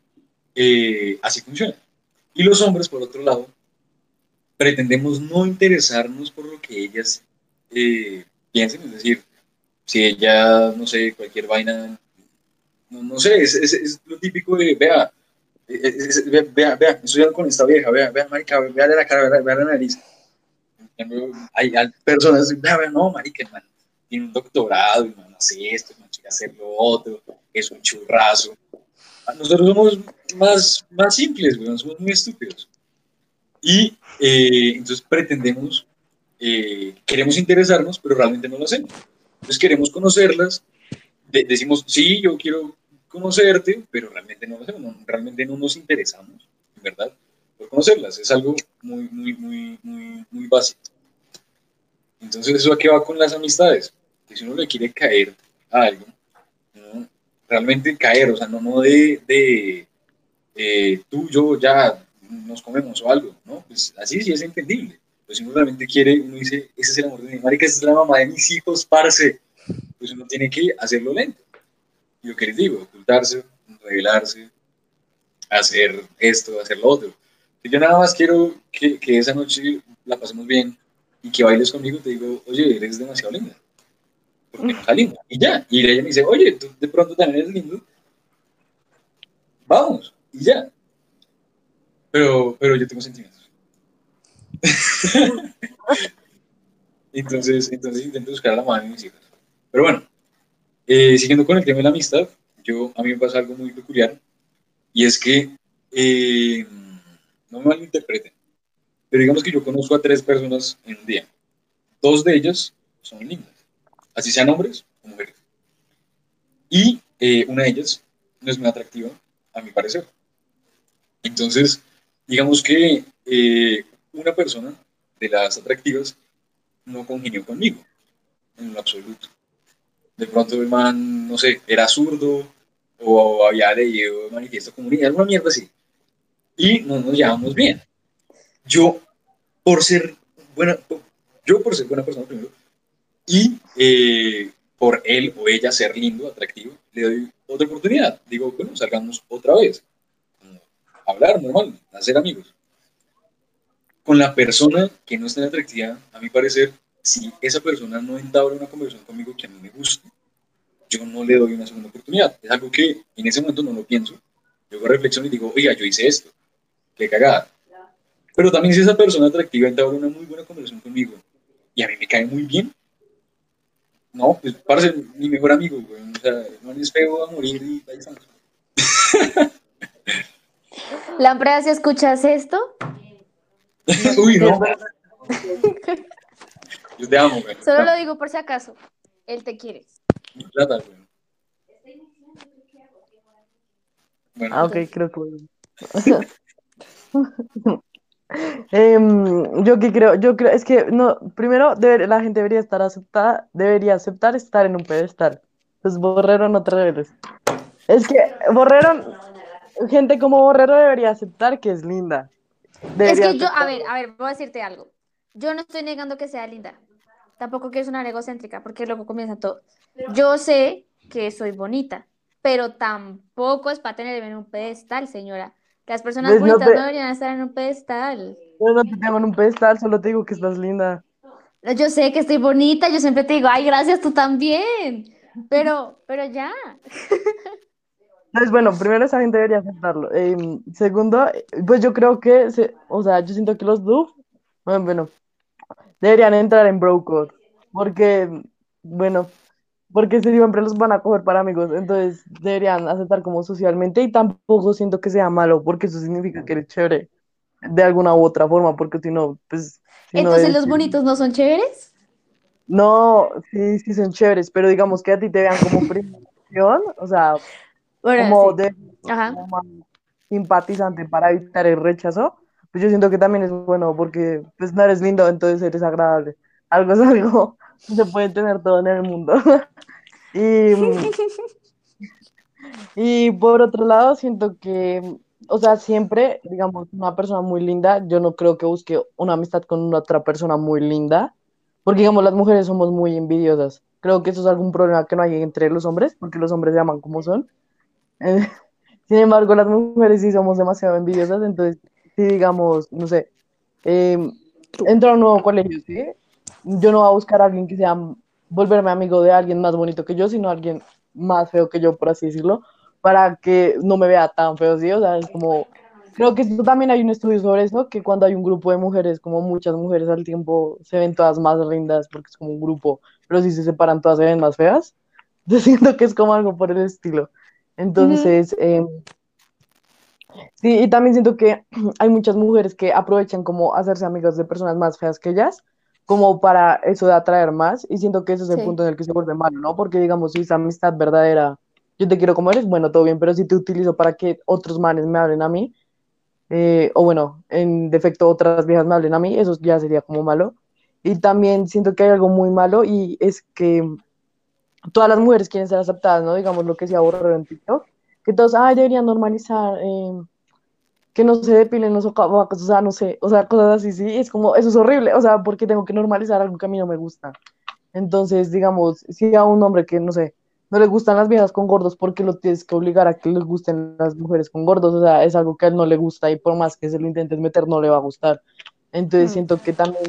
eh, así funciona. Y los hombres, por otro lado, pretendemos no interesarnos por lo que ellas eh, piensen, es decir, si ella, no sé, cualquier vaina, no, no sé, es, lo típico de, vea, es- vea, vea, vea, estoy con esta vieja, vea, vea, marica, vea la cara, vea, vea la nariz. Hay, personas, vea, no, marica, hermano, tiene un doctorado, hermano, hace esto, hermano, quiere hacer lo otro, es un churrazo. Nosotros somos más, más simples, weón, somos muy estúpidos. Y eh, entonces pretendemos, eh, queremos interesarnos, pero realmente no lo hacemos. Entonces queremos conocerlas, de- decimos, sí, yo quiero conocerte, pero realmente no lo hacemos, no- realmente no nos interesamos, verdad, por conocerlas. Es algo muy, muy, muy, muy, muy básico. Entonces, ¿eso a qué va con las amistades? Que si uno le quiere caer a alguien, ¿no? Realmente caer, o sea, no, no de, de eh, tú, yo, ya nos comemos o algo, ¿no? Pues así sí es entendible. Pues si uno realmente quiere, uno dice, ese es el amor de mi marica, esa es la mamá de mis hijos, parce. Pues uno tiene que hacerlo lento. Y lo que les digo, ocultarse, revelarse, hacer esto, hacer lo otro. Yo nada más quiero que, que esa noche la pasemos bien y que bailes conmigo, te digo, oye, eres demasiado linda. Y ya. Y ella me dice, oye, tú de pronto también eres lindo. Vamos. Y ya. Pero, pero yo tengo sentimientos. entonces, entonces intento buscar a la madre de mis hijos. Pero bueno, eh, siguiendo con el tema de la amistad, yo, a mí me pasa algo muy peculiar. Y es que, eh, no me malinterpreten, pero digamos que yo conozco a tres personas en un día. Dos de ellas son lindas, así sean hombres o mujeres. Y eh, una de ellas no es muy atractiva, a mi parecer. Entonces, digamos que eh, una persona de las atractivas no congenió conmigo, en lo absoluto. De pronto el man, no sé, era zurdo o había leído manifiesto comunista, alguna mierda así. Y no nos llevamos bien. Yo, por ser buena, yo por ser buena persona primero, y eh, por él o ella ser lindo, atractivo, le doy otra oportunidad. Digo, bueno, salgamos otra vez. Hablar normal, hacer amigos. Con la persona que no es tan atractiva, a mi parecer, si esa persona no entabla una conversación conmigo que a mí me gusta, yo no le doy una segunda oportunidad. Es algo que en ese momento no lo pienso. Yo hago reflexión y digo, oiga, yo hice esto, qué cagada. Pero también si esa persona atractiva entabla una muy buena conversación conmigo y a mí me cae muy bien, no, pues parece mi mejor amigo, güey. O sea, no es feo a morir y ahí está. Lamprea, si escuchas esto, Uy, no. Yo te amo, güey. solo lo digo por si acaso. Él te quiere. Mi plata, güey. Bueno, Ah, ok, creo que. Em, yo que creo, yo creo, es que no, primero deber- la gente debería estar aceptada, debería aceptar estar en un pedestal. Pues Borrero no te reveles. Es que Borrero, gente como Borrero debería aceptar que es linda. Es Debería que yo, a ver, a ver, voy a decirte algo. Yo no estoy negando que sea linda. Tampoco que es una egocéntrica, porque luego comienza todo. Yo sé que soy bonita, pero tampoco es para tenerme en un pedestal, señora. Las personas Pues no bonitas te- no deberían estar en un pedestal. Yo no te tengo en un pedestal, solo te digo que estás linda. Yo sé que estoy bonita, yo siempre te digo, ay, gracias, tú también. Pero, pero ya. Entonces, bueno, primero esa gente debería aceptarlo. Em, segundo, eh, pues yo creo que, se- o sea, yo siento que los Doof, bueno, bueno, deberían entrar en bro code, porque, bueno, porque siempre los van a coger para amigos, entonces deberían aceptar como socialmente y tampoco siento que sea malo, porque eso significa que eres chévere de alguna u otra forma, porque si no, pues... si no Entonces, eres- ¿los bonitos no son chéveres? No, sí, sí son chéveres, pero digamos que a ti te vean como opción, o sea, Bueno, como sí. de Ajá. como simpatizante para evitar el rechazo, pues yo siento que también es bueno porque pues no eres lindo, entonces eres agradable. Algo es algo, no se puede tener todo en el mundo. Y, y por otro lado, siento que, o sea, siempre, digamos, una persona muy linda, yo no creo que busque una amistad con otra persona muy linda, porque, digamos, las mujeres somos muy envidiosas. Creo que eso es algún problema que no hay entre los hombres, porque los hombres se aman como son. Eh, sin embargo, las mujeres sí somos demasiado envidiosas, entonces, si digamos, no sé, eh, entro a un nuevo colegio, ¿sí? Yo no voy a buscar a alguien que sea, volverme amigo de alguien más bonito que yo, sino alguien más feo que yo, por así decirlo, para que no me vea tan feo, ¿sí? O sea, es como, creo que esto también hay un estudio sobre eso, que cuando hay un grupo de mujeres, como muchas mujeres al tiempo, se ven todas más lindas, porque es como un grupo, pero si se separan todas se ven más feas. Yo siento que es como algo por el estilo. Entonces, eh, sí, y también siento que hay muchas mujeres que aprovechan como hacerse amigas de personas más feas que ellas, como para eso de atraer más, y siento que ese es el Sí. punto en el que se vuelve malo, ¿no? Porque digamos, si es amistad verdadera, yo te quiero como eres, bueno, todo bien, pero si te utilizo para que otros manes me hablen a mí, eh, o bueno, en defecto otras viejas me hablen a mí, eso ya sería como malo. Y también siento que hay algo muy malo y es que todas las mujeres quieren ser aceptadas, ¿no? Digamos lo que se Borrero en TikTok, que todos, ay, deberían normalizar, eh, que no se depilen los socavacos, o sea, no sé, o sea, cosas así, sí, es como, eso es horrible, o sea, porque tengo que normalizar algo que a mí no me gusta. Entonces, digamos, si a un hombre que, no sé, no le gustan las viejas con gordos, ¿por qué lo tienes que obligar a que le gusten las mujeres con gordos? O sea, es algo que a él no le gusta y por más que se lo intentes meter, no le va a gustar. Entonces, Mm. siento que también,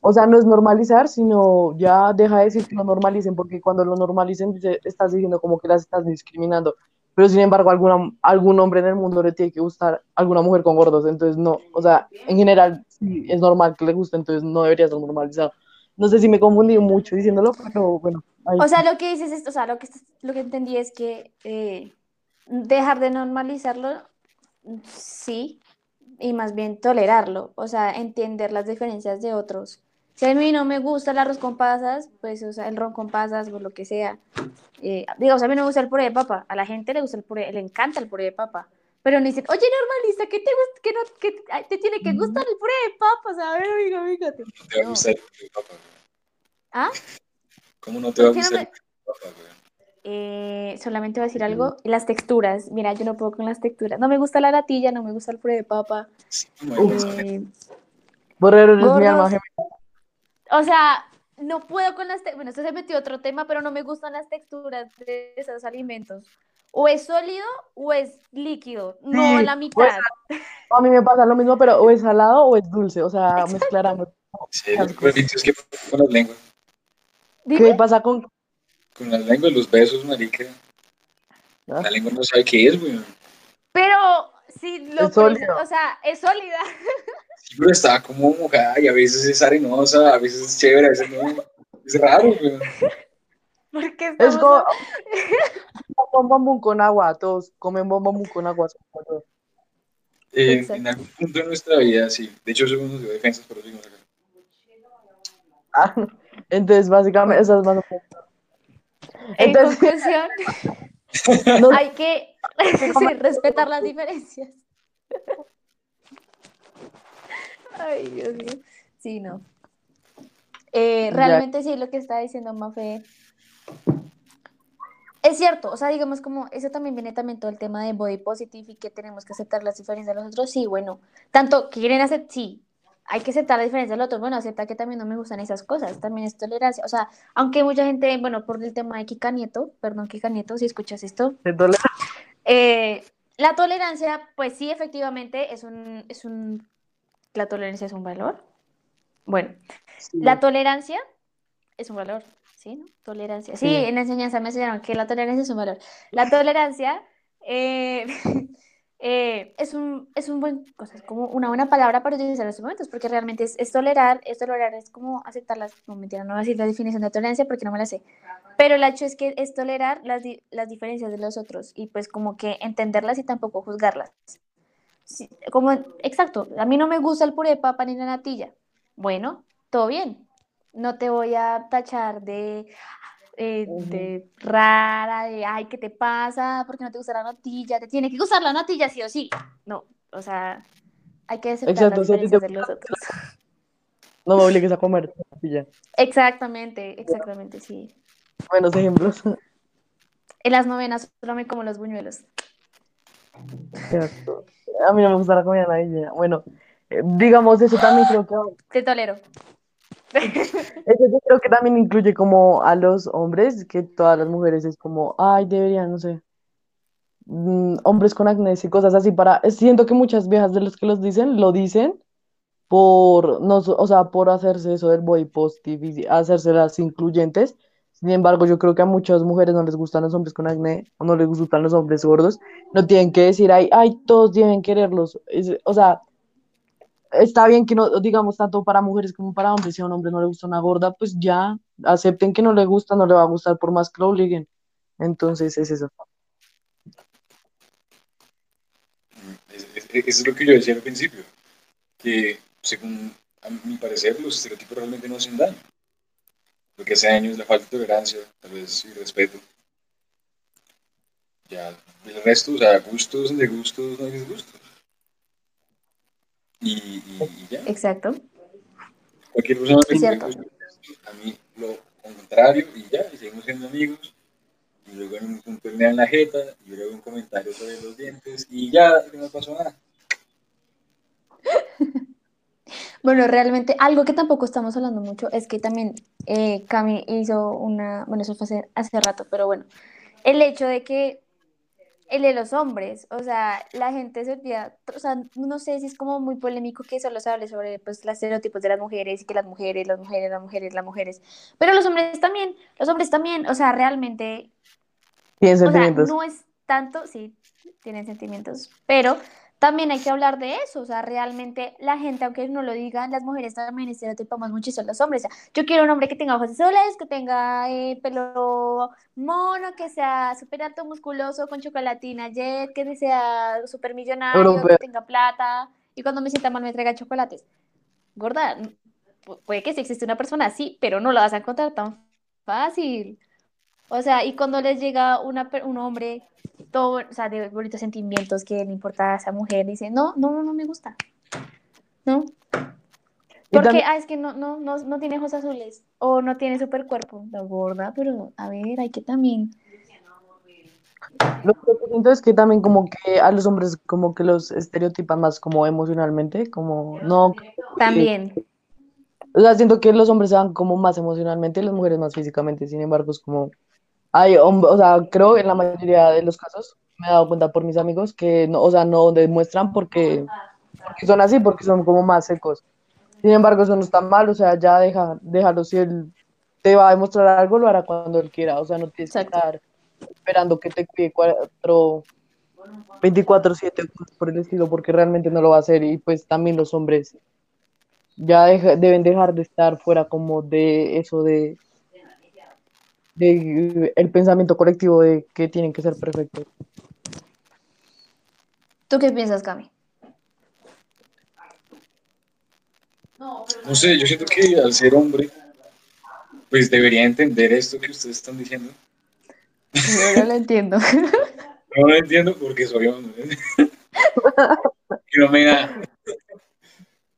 o sea, no es normalizar, sino ya deja de decir que lo normalicen, porque cuando lo normalicen, estás diciendo como que las estás discriminando. Pero sin embargo, alguna, algún hombre en el mundo le tiene que gustar alguna mujer con gordos, entonces no, o sea, en general sí es normal que le guste, entonces no debería ser normalizado. No sé si me confundí mucho diciéndolo, pero bueno. ahí O sea, lo que dices es, o sea, lo que, lo que entendí es que eh, dejar de normalizarlo, sí, y más bien tolerarlo, o sea, entender las diferencias de otros. Si a mí no me gusta el arroz con pasas, pues, o sea, el ron con pasas o lo que sea. Eh, digamos, a mí no me gusta el puré de papa, a la gente le gusta el puré, le encanta el puré de papa. Pero no dicen, oye, normaliza, ¿qué te gusta? Que no, ay, te tiene que gustar el puré de papas, a ver, fíjate. ¿Cómo no te va a gustar el papá, güey? ¿Ah? ¿Cómo no te va a ¿Por qué gustar me- el papá, güey? Eh, solamente voy a decir algo, las texturas. Mira, yo no puedo con las texturas. No me gusta la natilla, no me gusta el puré de papa. Sí. Eh, Borrero eres mi alma gemela. O sea, no puedo con las, te- bueno, esto se metió otro tema, pero no me gustan las texturas de esos alimentos. O es sólido o es líquido, no Sí, la mitad. A mí me pasa lo mismo, pero o es salado o es dulce, o sea, mezclar ambos. Sí, lo que es que con las lenguas, ¿Qué Dime, pasa con con las lenguas, los besos, marica. Ah. La lengua no sabe qué es, güey. pero si lo Es sólido. o sea, es sólida. Sí, pero está como mojada y a veces es arenosa, a veces es chévere, a veces no. Es raro, güey. Porque Es estamos- como con bambú con agua, todos comen bambú con agua. Eh, en algún punto de nuestra vida, sí. De hecho, eso nos dio defensas, pero seguimos acá. Ah, Entonces, básicamente, esas más en Entonces, conclusión, no- hay que sí, respetar las diferencias. Ay, Dios mío. Sí, no. Eh, realmente sí, lo que está diciendo Mafe. Es cierto, o sea, digamos como eso también viene también todo el tema de body positive y que tenemos que aceptar las diferencias de los otros. Sí, bueno, tanto que quieren hacer, sí, hay que aceptar la diferencia del otro. Bueno, acepta que también no me gustan esas cosas, también es tolerancia. O sea, aunque mucha gente, bueno, por el tema de Kika Nieto, perdón, Kika Nieto, si escuchas esto, eh, la tolerancia, pues sí, efectivamente, es un, es un, la tolerancia es un valor. Bueno, Sí. la tolerancia es un valor, ¿sí? ¿no? Tolerancia. Sí, Sí. en la enseñanza me enseñaron que la tolerancia es un valor. La tolerancia eh, eh, es un, es un buen, o sea, es como una buena palabra para utilizar en estos momentos, porque realmente es, es tolerar, es tolerar, es como aceptar las, no mentira, no voy a decir la definición de tolerancia porque no me la sé, pero el hecho es que es tolerar las, las diferencias de los otros y pues como que entenderlas y tampoco juzgarlas. Como, exacto, a mí no me gusta el puré de papa ni la natilla. Bueno, todo bien. No te voy a tachar de, eh, de rara, de, ay, ¿qué te pasa? ¿Por qué no te gusta la natilla? Te tiene que gustar la natilla, sí o sí. No, o sea, hay que aceptar Exacto, las te de los otros. No me obligues a comer. ya. Exactamente, exactamente, sí. Buenos ejemplos. En las novenas solo me como los buñuelos. Cierto. A mí no me gusta la comida navideña. Bueno, eh, digamos, eso también creo que Te tolero. Eso yo creo que también incluye como a los hombres, que todas las mujeres es como, ay, deberían, no sé, mm, hombres con acné y cosas así para, siento que muchas viejas de los que los dicen, lo dicen por, no, o sea, por hacerse eso del body positive y hacerse las incluyentes. Sin embargo, yo creo que a muchas mujeres no les gustan los hombres con acné o no les gustan los hombres gordos. No tienen que decir, ay, ay, todos deben quererlos. Es- o sea, está bien que no, digamos, tanto para mujeres como para hombres, si a un hombre no le gusta una gorda, pues ya, acepten que no le gusta, no le va a gustar por más que lo obliguen. Entonces es eso. Es- es- Eso es lo que yo decía al principio, que según a mi parecer los estereotipos realmente no hacen daño. Lo que hace daño es la falta de tolerancia, tal vez y respeto. Ya, el resto, o sea, gustos de gustos, no hay disgustos. Y, y, y ya, Exacto. cualquier persona que a mí lo contrario, y ya, y seguimos siendo amigos. Y luego en un punto me da en la jeta, y hago un comentario sobre los dientes, y ya, no pasó nada. Bueno, realmente algo que tampoco estamos hablando mucho es que también eh, Cami hizo una, bueno, eso fue hace, hace rato, pero bueno, el hecho de que el de los hombres, o sea, la gente se olvida, o sea, no sé si es como muy polémico que solo se hable sobre pues los estereotipos de las mujeres y que las mujeres, las mujeres, las mujeres, las mujeres, pero los hombres también, los hombres también, o sea, realmente Tienen sea, sentimientos. no es tanto, sí, tienen sentimientos, pero también hay que hablar de eso, o sea, realmente la gente, aunque no lo digan, las mujeres también estereotipamos muchísimo a los hombres, o sea, yo quiero un hombre que tenga ojos azules, que tenga eh, pelo mono, que sea súper alto, musculoso, con chocolatina jet, que sea súper millonario, Europeo. que tenga plata, y cuando me sienta mal me traiga chocolates. Gorda, pu- puede que sí existe una persona así, pero no la vas a encontrar tan fácil. O sea, y cuando les llega una, un hombre, todo, o sea, de bonitos sentimientos que le importa a esa mujer, dice, no, no, no, no me gusta. ¿No? Porque, también- ah, es que no, no, no, no tiene ojos azules o no tiene super cuerpo, la gorda, pero a ver, hay que también. Lo que yo siento es que también como que a los hombres como que los estereotipan más como emocionalmente, como no, También. O sea, siento que los hombres se van como más emocionalmente y las mujeres más físicamente. Sin embargo, es como, hay o sea, creo en la mayoría de los casos, me he dado cuenta por mis amigos que no, o sea, no demuestran porque, porque son así, porque son como más secos. Sin embargo, eso no está mal, o sea, ya deja, déjalo, si él te va a demostrar algo, lo hará cuando él quiera, o sea, no tienes que estar esperando que te cuide cuatro, 24/7 cosas por el estilo, porque realmente no lo va a hacer, y pues también los hombres ya deja- deben dejar de estar fuera como de eso de, de el pensamiento colectivo de que tienen que ser perfectos. ¿Tú qué piensas, Cami? No sé, yo siento que al ser hombre, pues debería entender esto que ustedes están diciendo. Yo no lo entiendo. No lo entiendo porque soy hombre. no me da.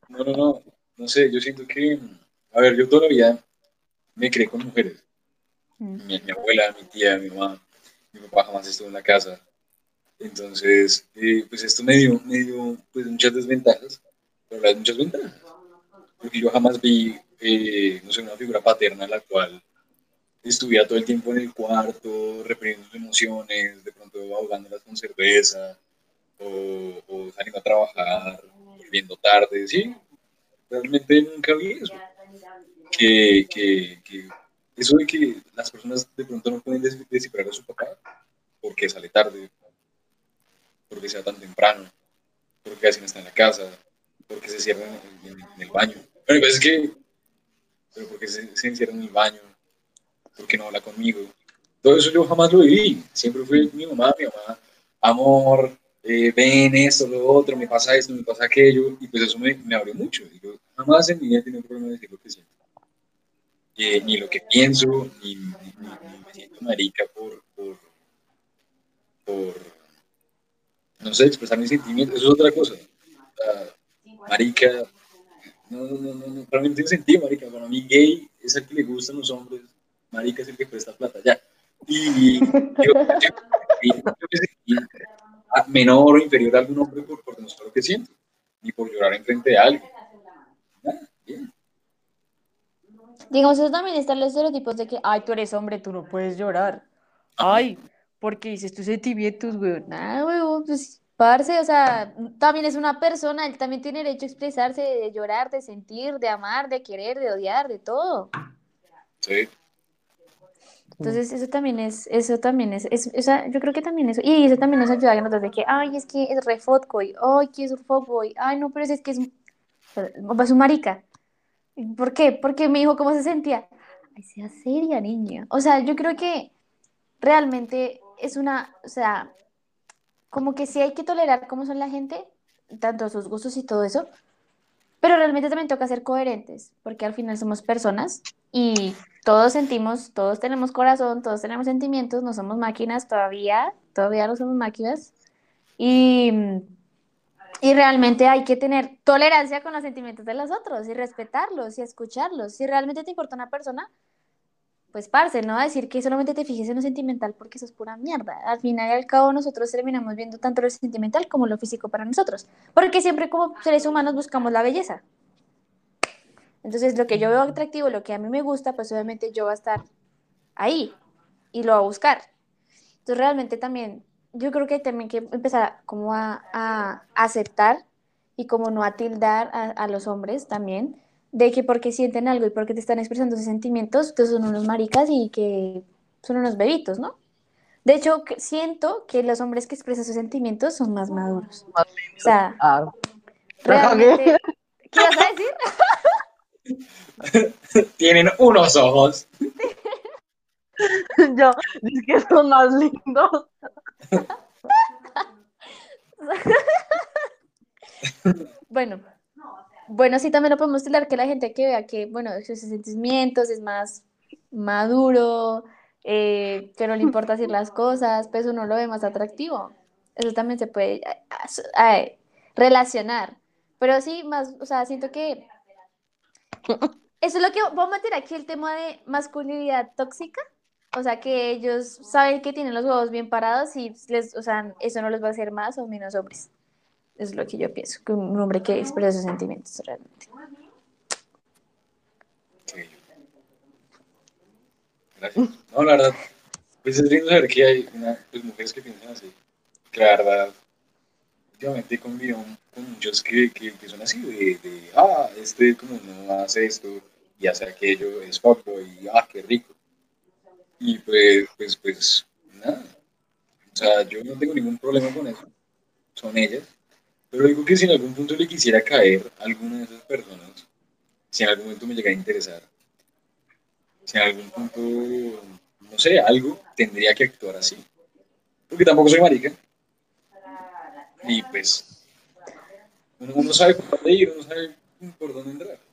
No, no, no. No sé, yo siento que. A ver, yo toda la vida me crié con mujeres. Mi, mi abuela, mi tía, mi mamá. Mi papá jamás estuvo en la casa. Entonces, eh, pues esto me dio, me dio pues, muchas desventajas, pero las muchas ventajas. Porque yo jamás vi, eh, no sé, una figura paterna en la cual estuviera todo el tiempo en el cuarto, reprimiendo sus emociones, de pronto ahogándolas con cerveza, o, o saliendo a trabajar, volviendo tarde, ¿sí? Realmente nunca vi eso. Que, que, que eso de que las personas de pronto no pueden des- descifrar a su papá porque sale tarde, porque sea tan temprano, porque casi no está en la casa, porque se cierra en, el baño. Bueno, pues es que, pero porque se, se encierra en el baño, porque no habla conmigo. Todo eso yo jamás lo viví. Siempre fue mi mamá, mi mamá, amor, eh, ven esto, lo otro, me pasa esto, me pasa aquello, y pues eso me, me abrió mucho. Y yo jamás en mi vida tenido un problema de decir lo que siento. Eh, ni lo que pienso, ni, ni- ni- me siento marica por, por, por, no sé, expresar mis sentimientos. Eso es otra cosa. Sea, marica, no, no, no, no, para mí no tiene sentido, marica. Para mí gay es el que le gustan los hombres, marica es el que presta plata, ya. Y yo, yo- yo menor o inferior a algún hombre por, por demostrar lo que siento, ni por llorar enfrente de alguien. Nada, bien. Digamos, eso también están los estereotipos de que, ay, tú eres hombre, tú no puedes llorar. Ay, porque dices tus sentimientos, güey. Nada, güey, pues, parce, o sea, también es una persona, él también tiene derecho a expresarse, de llorar, de sentir, de amar, de querer, de odiar, de todo. Sí. Entonces, eso también es, eso también es, es, o sea, yo creo que también eso, y eso también nos ayuda a nosotros de que, ay, es que es re fuckboy, ay, que es un fuckboy, ay, no, pero es que es, es un marica. ¿Por qué? Porque me dijo cómo se sentía. Ay, sea seria, niña. O sea, yo creo que realmente es una, o sea, como que sí hay que tolerar cómo son la gente, tanto sus gustos y todo eso, pero realmente también toca ser coherentes, porque al final somos personas y todos sentimos, todos tenemos corazón, todos tenemos sentimientos, no somos máquinas todavía, todavía no somos máquinas. Y, y realmente hay que tener tolerancia con los sentimientos de los otros y respetarlos y escucharlos. Si realmente te importa una persona, pues parce, no decir que solamente te fijes en lo sentimental porque eso es pura mierda. Al final y al cabo nosotros terminamos viendo tanto lo sentimental como lo físico para nosotros, porque siempre como seres humanos buscamos la belleza. Entonces lo que yo veo atractivo, lo que a mí me gusta, pues obviamente yo voy a estar ahí y lo voy a buscar. Entonces realmente también, yo creo que también hay que empezar a, como a, a aceptar y como no a tildar a, a los hombres también de que porque sienten algo y porque te están expresando sus sentimientos, entonces son unos maricas y que son unos bebitos, ¿no? De hecho, siento que los hombres que expresan sus sentimientos son más maduros. Más O sea, Ah, realmente... ¿Qué vas a decir? Tienen unos ojos. yo, es que son más lindos. Bueno, bueno, sí también lo podemos tildar que la gente que vea que, bueno, sus sentimientos es más maduro, eh, que no le importa decir las cosas, pues uno lo ve más atractivo. Eso también se puede eh, relacionar. Pero sí, más, o sea, siento que eso es lo que vamos a meter aquí el tema de masculinidad tóxica. O sea, que ellos saben que tienen los huevos bien parados y les, o sea, eso no los va a hacer más o menos hombres. Es lo que yo pienso, que un hombre que expresa sus sentimientos realmente. Gracias. No, la verdad, pues es lindo saber que hay una, pues, mujeres que piensan así. Que la verdad, últimamente convivo con muchos que, que, son así, de, ah, este como no hace esto y hace aquello, es poco y ah, qué rico. Y pues, pues, pues, nada. O sea, yo no tengo ningún problema con eso. Son ellas. Pero digo que si en algún punto le quisiera caer a alguna de esas personas, si en algún momento me llega a interesar, si en algún punto, no sé, algo, tendría que actuar así. Porque tampoco soy marica. Y pues, uno, uno sabe por dónde ir, uno sabe por dónde entrar.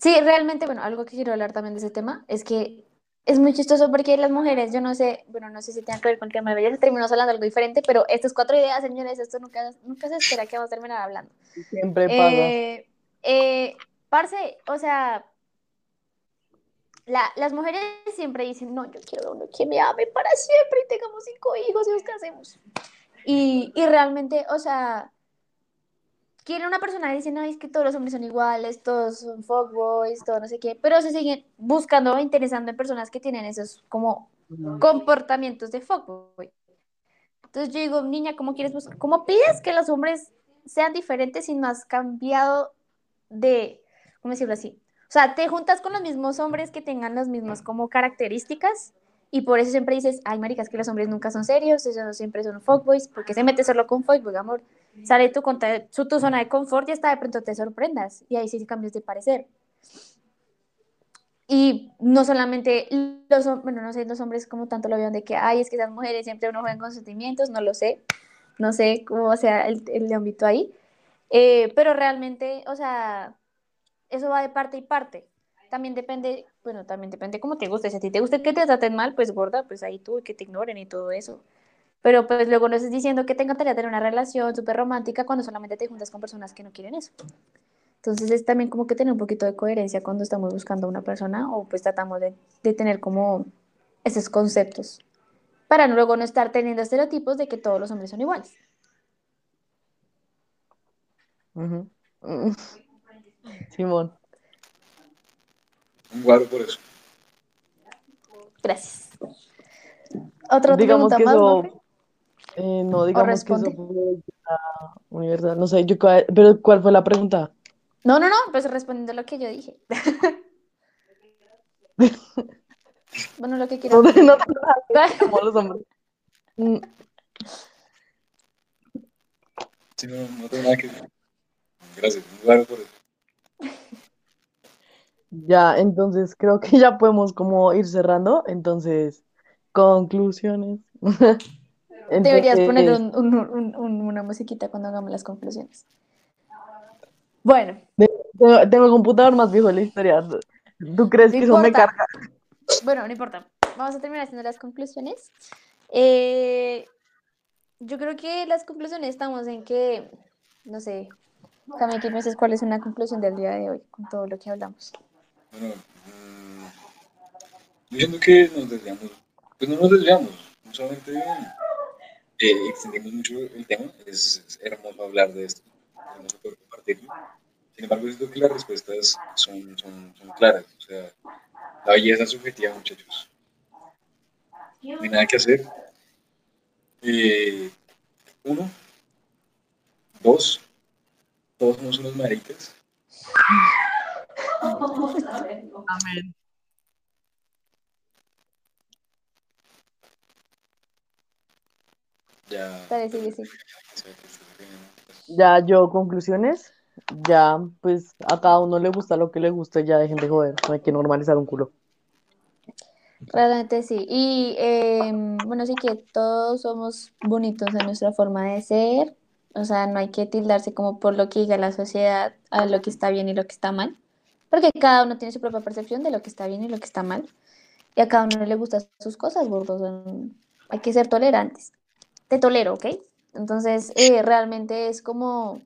Sí, realmente, bueno, algo que quiero hablar también de ese tema es que es muy chistoso porque las mujeres, yo no sé, bueno, no sé si tenga que ver con el tema de belleza, terminamos hablando algo diferente, pero estas cuatro ideas, señores, esto nunca, nunca se espera que vamos a terminar hablando. Siempre pasa. Eh, eh, parce, o sea, la- las mujeres siempre dicen, no, yo quiero uno que me ame para siempre y tengamos cinco hijos y nos casemos. Y, y realmente, o sea, quieren una persona y dicen, no, es que todos los hombres son iguales, todos son fuckboys, todo no sé qué, pero se siguen buscando e interesando en personas que tienen esos como comportamientos de fuckboy. Entonces yo digo, niña, ¿cómo quieres buscar? ¿Cómo pides que los hombres sean diferentes si no has cambiado de, ¿cómo decirlo así? O sea, te juntas con los mismos hombres que tengan las mismas como características y por eso siempre dices, ay, maricas, que los hombres nunca son serios, ellos siempre son fuckboys, porque se mete solo con fuckboy, amor. Sale tu, tu zona de confort y hasta de pronto te sorprendas y ahí sí cambias de parecer. Y no solamente los, hom- bueno, no sé, los hombres como tanto lo vean de que, ay, es que esas mujeres siempre uno juegan con sentimientos, no lo sé, no sé cómo sea el, el ámbito ahí, Eh, pero realmente, o sea, eso va de parte y parte. También depende, bueno, también depende cómo te guste. Si a ti te gusta que te traten mal, pues gorda, pues ahí tú, que te ignoren y todo eso. Pero pues luego no estés diciendo que te encantaría tener una relación súper romántica cuando solamente te juntas con personas que no quieren eso. Entonces es también como que tener un poquito de coherencia cuando estamos buscando a una persona o pues tratamos de, de tener como esos conceptos para luego no estar teniendo estereotipos de que todos los hombres son iguales. Ujú. Mm. Simón. Un guaro por eso. Gracias. ¿Otra digamos pregunta que más, eso? Eh, no, digamos que eso fue la universal. No sé, yo, pero ¿cuál fue la pregunta? No, no, no, pues respondiendo lo que yo dije. bueno, lo que quieras. No, no, como los hombres. Mm, Sí, no, no tengo nada que decir. Gracias, guaro por eso. Ya, entonces creo que ya podemos como ir cerrando. Entonces, conclusiones. Deberías poner un- un- un- un- una musiquita cuando hagamos las conclusiones. Bueno, tengo, tengo el computador más viejo de la historia. ¿Tú crees no que eso me carga? Bueno, no importa. Vamos a terminar haciendo las conclusiones. Eh, yo creo que las conclusiones estamos en que, no sé, también que piensas cuál es una conclusión del día de hoy con todo lo que hablamos. Bueno, mm, yo siento que nos desviamos, pues no nos desviamos, solamente eh, extendimos mucho el tema, es, es hermoso hablar de esto, es hermoso poder compartirlo. Sin embargo, siento que las respuestas son claras, o sea, la belleza es subjetiva, muchachos. No hay nada que hacer. Eh, uno, dos, todos somos unos maricas. Amén. Ya. Dale, sigue, sigue. Ya yo, conclusiones. Ya, pues a cada uno le gusta lo que le gusta y ya dejen de joder. No hay que normalizar un culo. Realmente sí. Y eh, bueno, sí que todos somos bonitos en nuestra forma de ser. O sea, no hay que tildarse como por lo que diga la sociedad a lo que está bien y lo que está mal. Porque cada uno tiene su propia percepción de lo que está bien y lo que está mal. Y a cada uno le gustan sus cosas, gordos. son- Hay que ser tolerantes. Te tolero, ¿ok? Entonces, eh, realmente es como...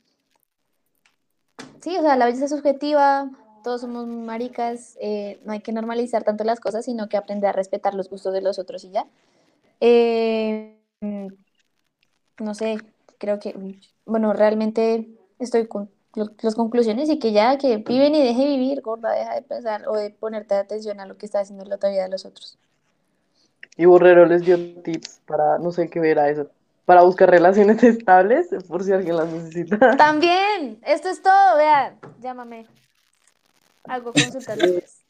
Sí, o sea, la belleza es subjetiva, todos somos maricas, eh, no hay que normalizar tanto las cosas, sino que aprender a respetar los gustos de los otros y ya. Eh, no sé, creo que, bueno, realmente estoy con las conclusiones y que ya, que viven y deje vivir, gorda, deja de pensar o de ponerte atención a lo que está haciendo la otra vida de los otros. Y Borrero les dio tips para, no sé qué era eso, para buscar relaciones estables, por si alguien las necesita. También, esto es todo, vean, llámame. Hago consultas después.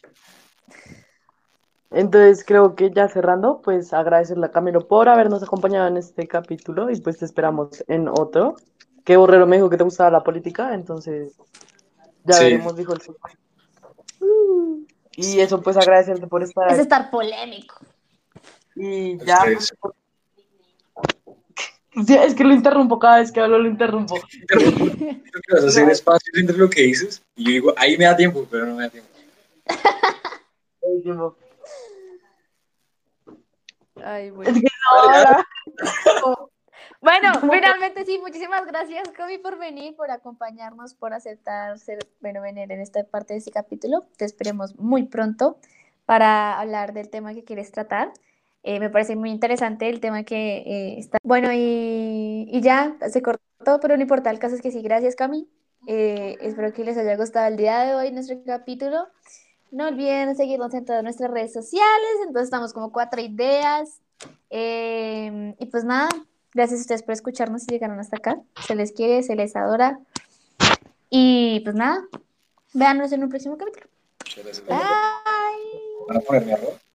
Entonces creo que ya cerrando, pues agradecerle a Camilo por habernos acompañado en este capítulo y pues te esperamos en otro. Que Borrero me dijo que te gustaba la política, entonces ya Sí. veremos, dijo el señor. Y eso pues agradecerte por estar Es estar polémico. Y ya. Sí, es que lo interrumpo cada vez que hablo, lo interrumpo. Creo que vas a hacer espacios entre lo que dices y yo digo, ahí me da tiempo, pero no me da tiempo. Ay, bueno. Es que. Bueno, finalmente sí, muchísimas gracias, Kobe, por venir, por acompañarnos, por aceptar ser, bueno, venir en esta parte de este capítulo. Te esperemos muy pronto para hablar del tema que quieres tratar. Eh, me parece muy interesante el tema que eh, está. Bueno, y, y ya se cortó, pero no importa, el caso es que sí, gracias, Cami. Eh, espero que les haya gustado el día de hoy nuestro capítulo. No olviden seguirnos en todas nuestras redes sociales, entonces estamos como cuatro ideas. Eh, y pues nada, Gracias a ustedes por escucharnos y llegaron hasta acá. Se les quiere, se les adora. Y pues nada, véanos en un próximo capítulo. Bye.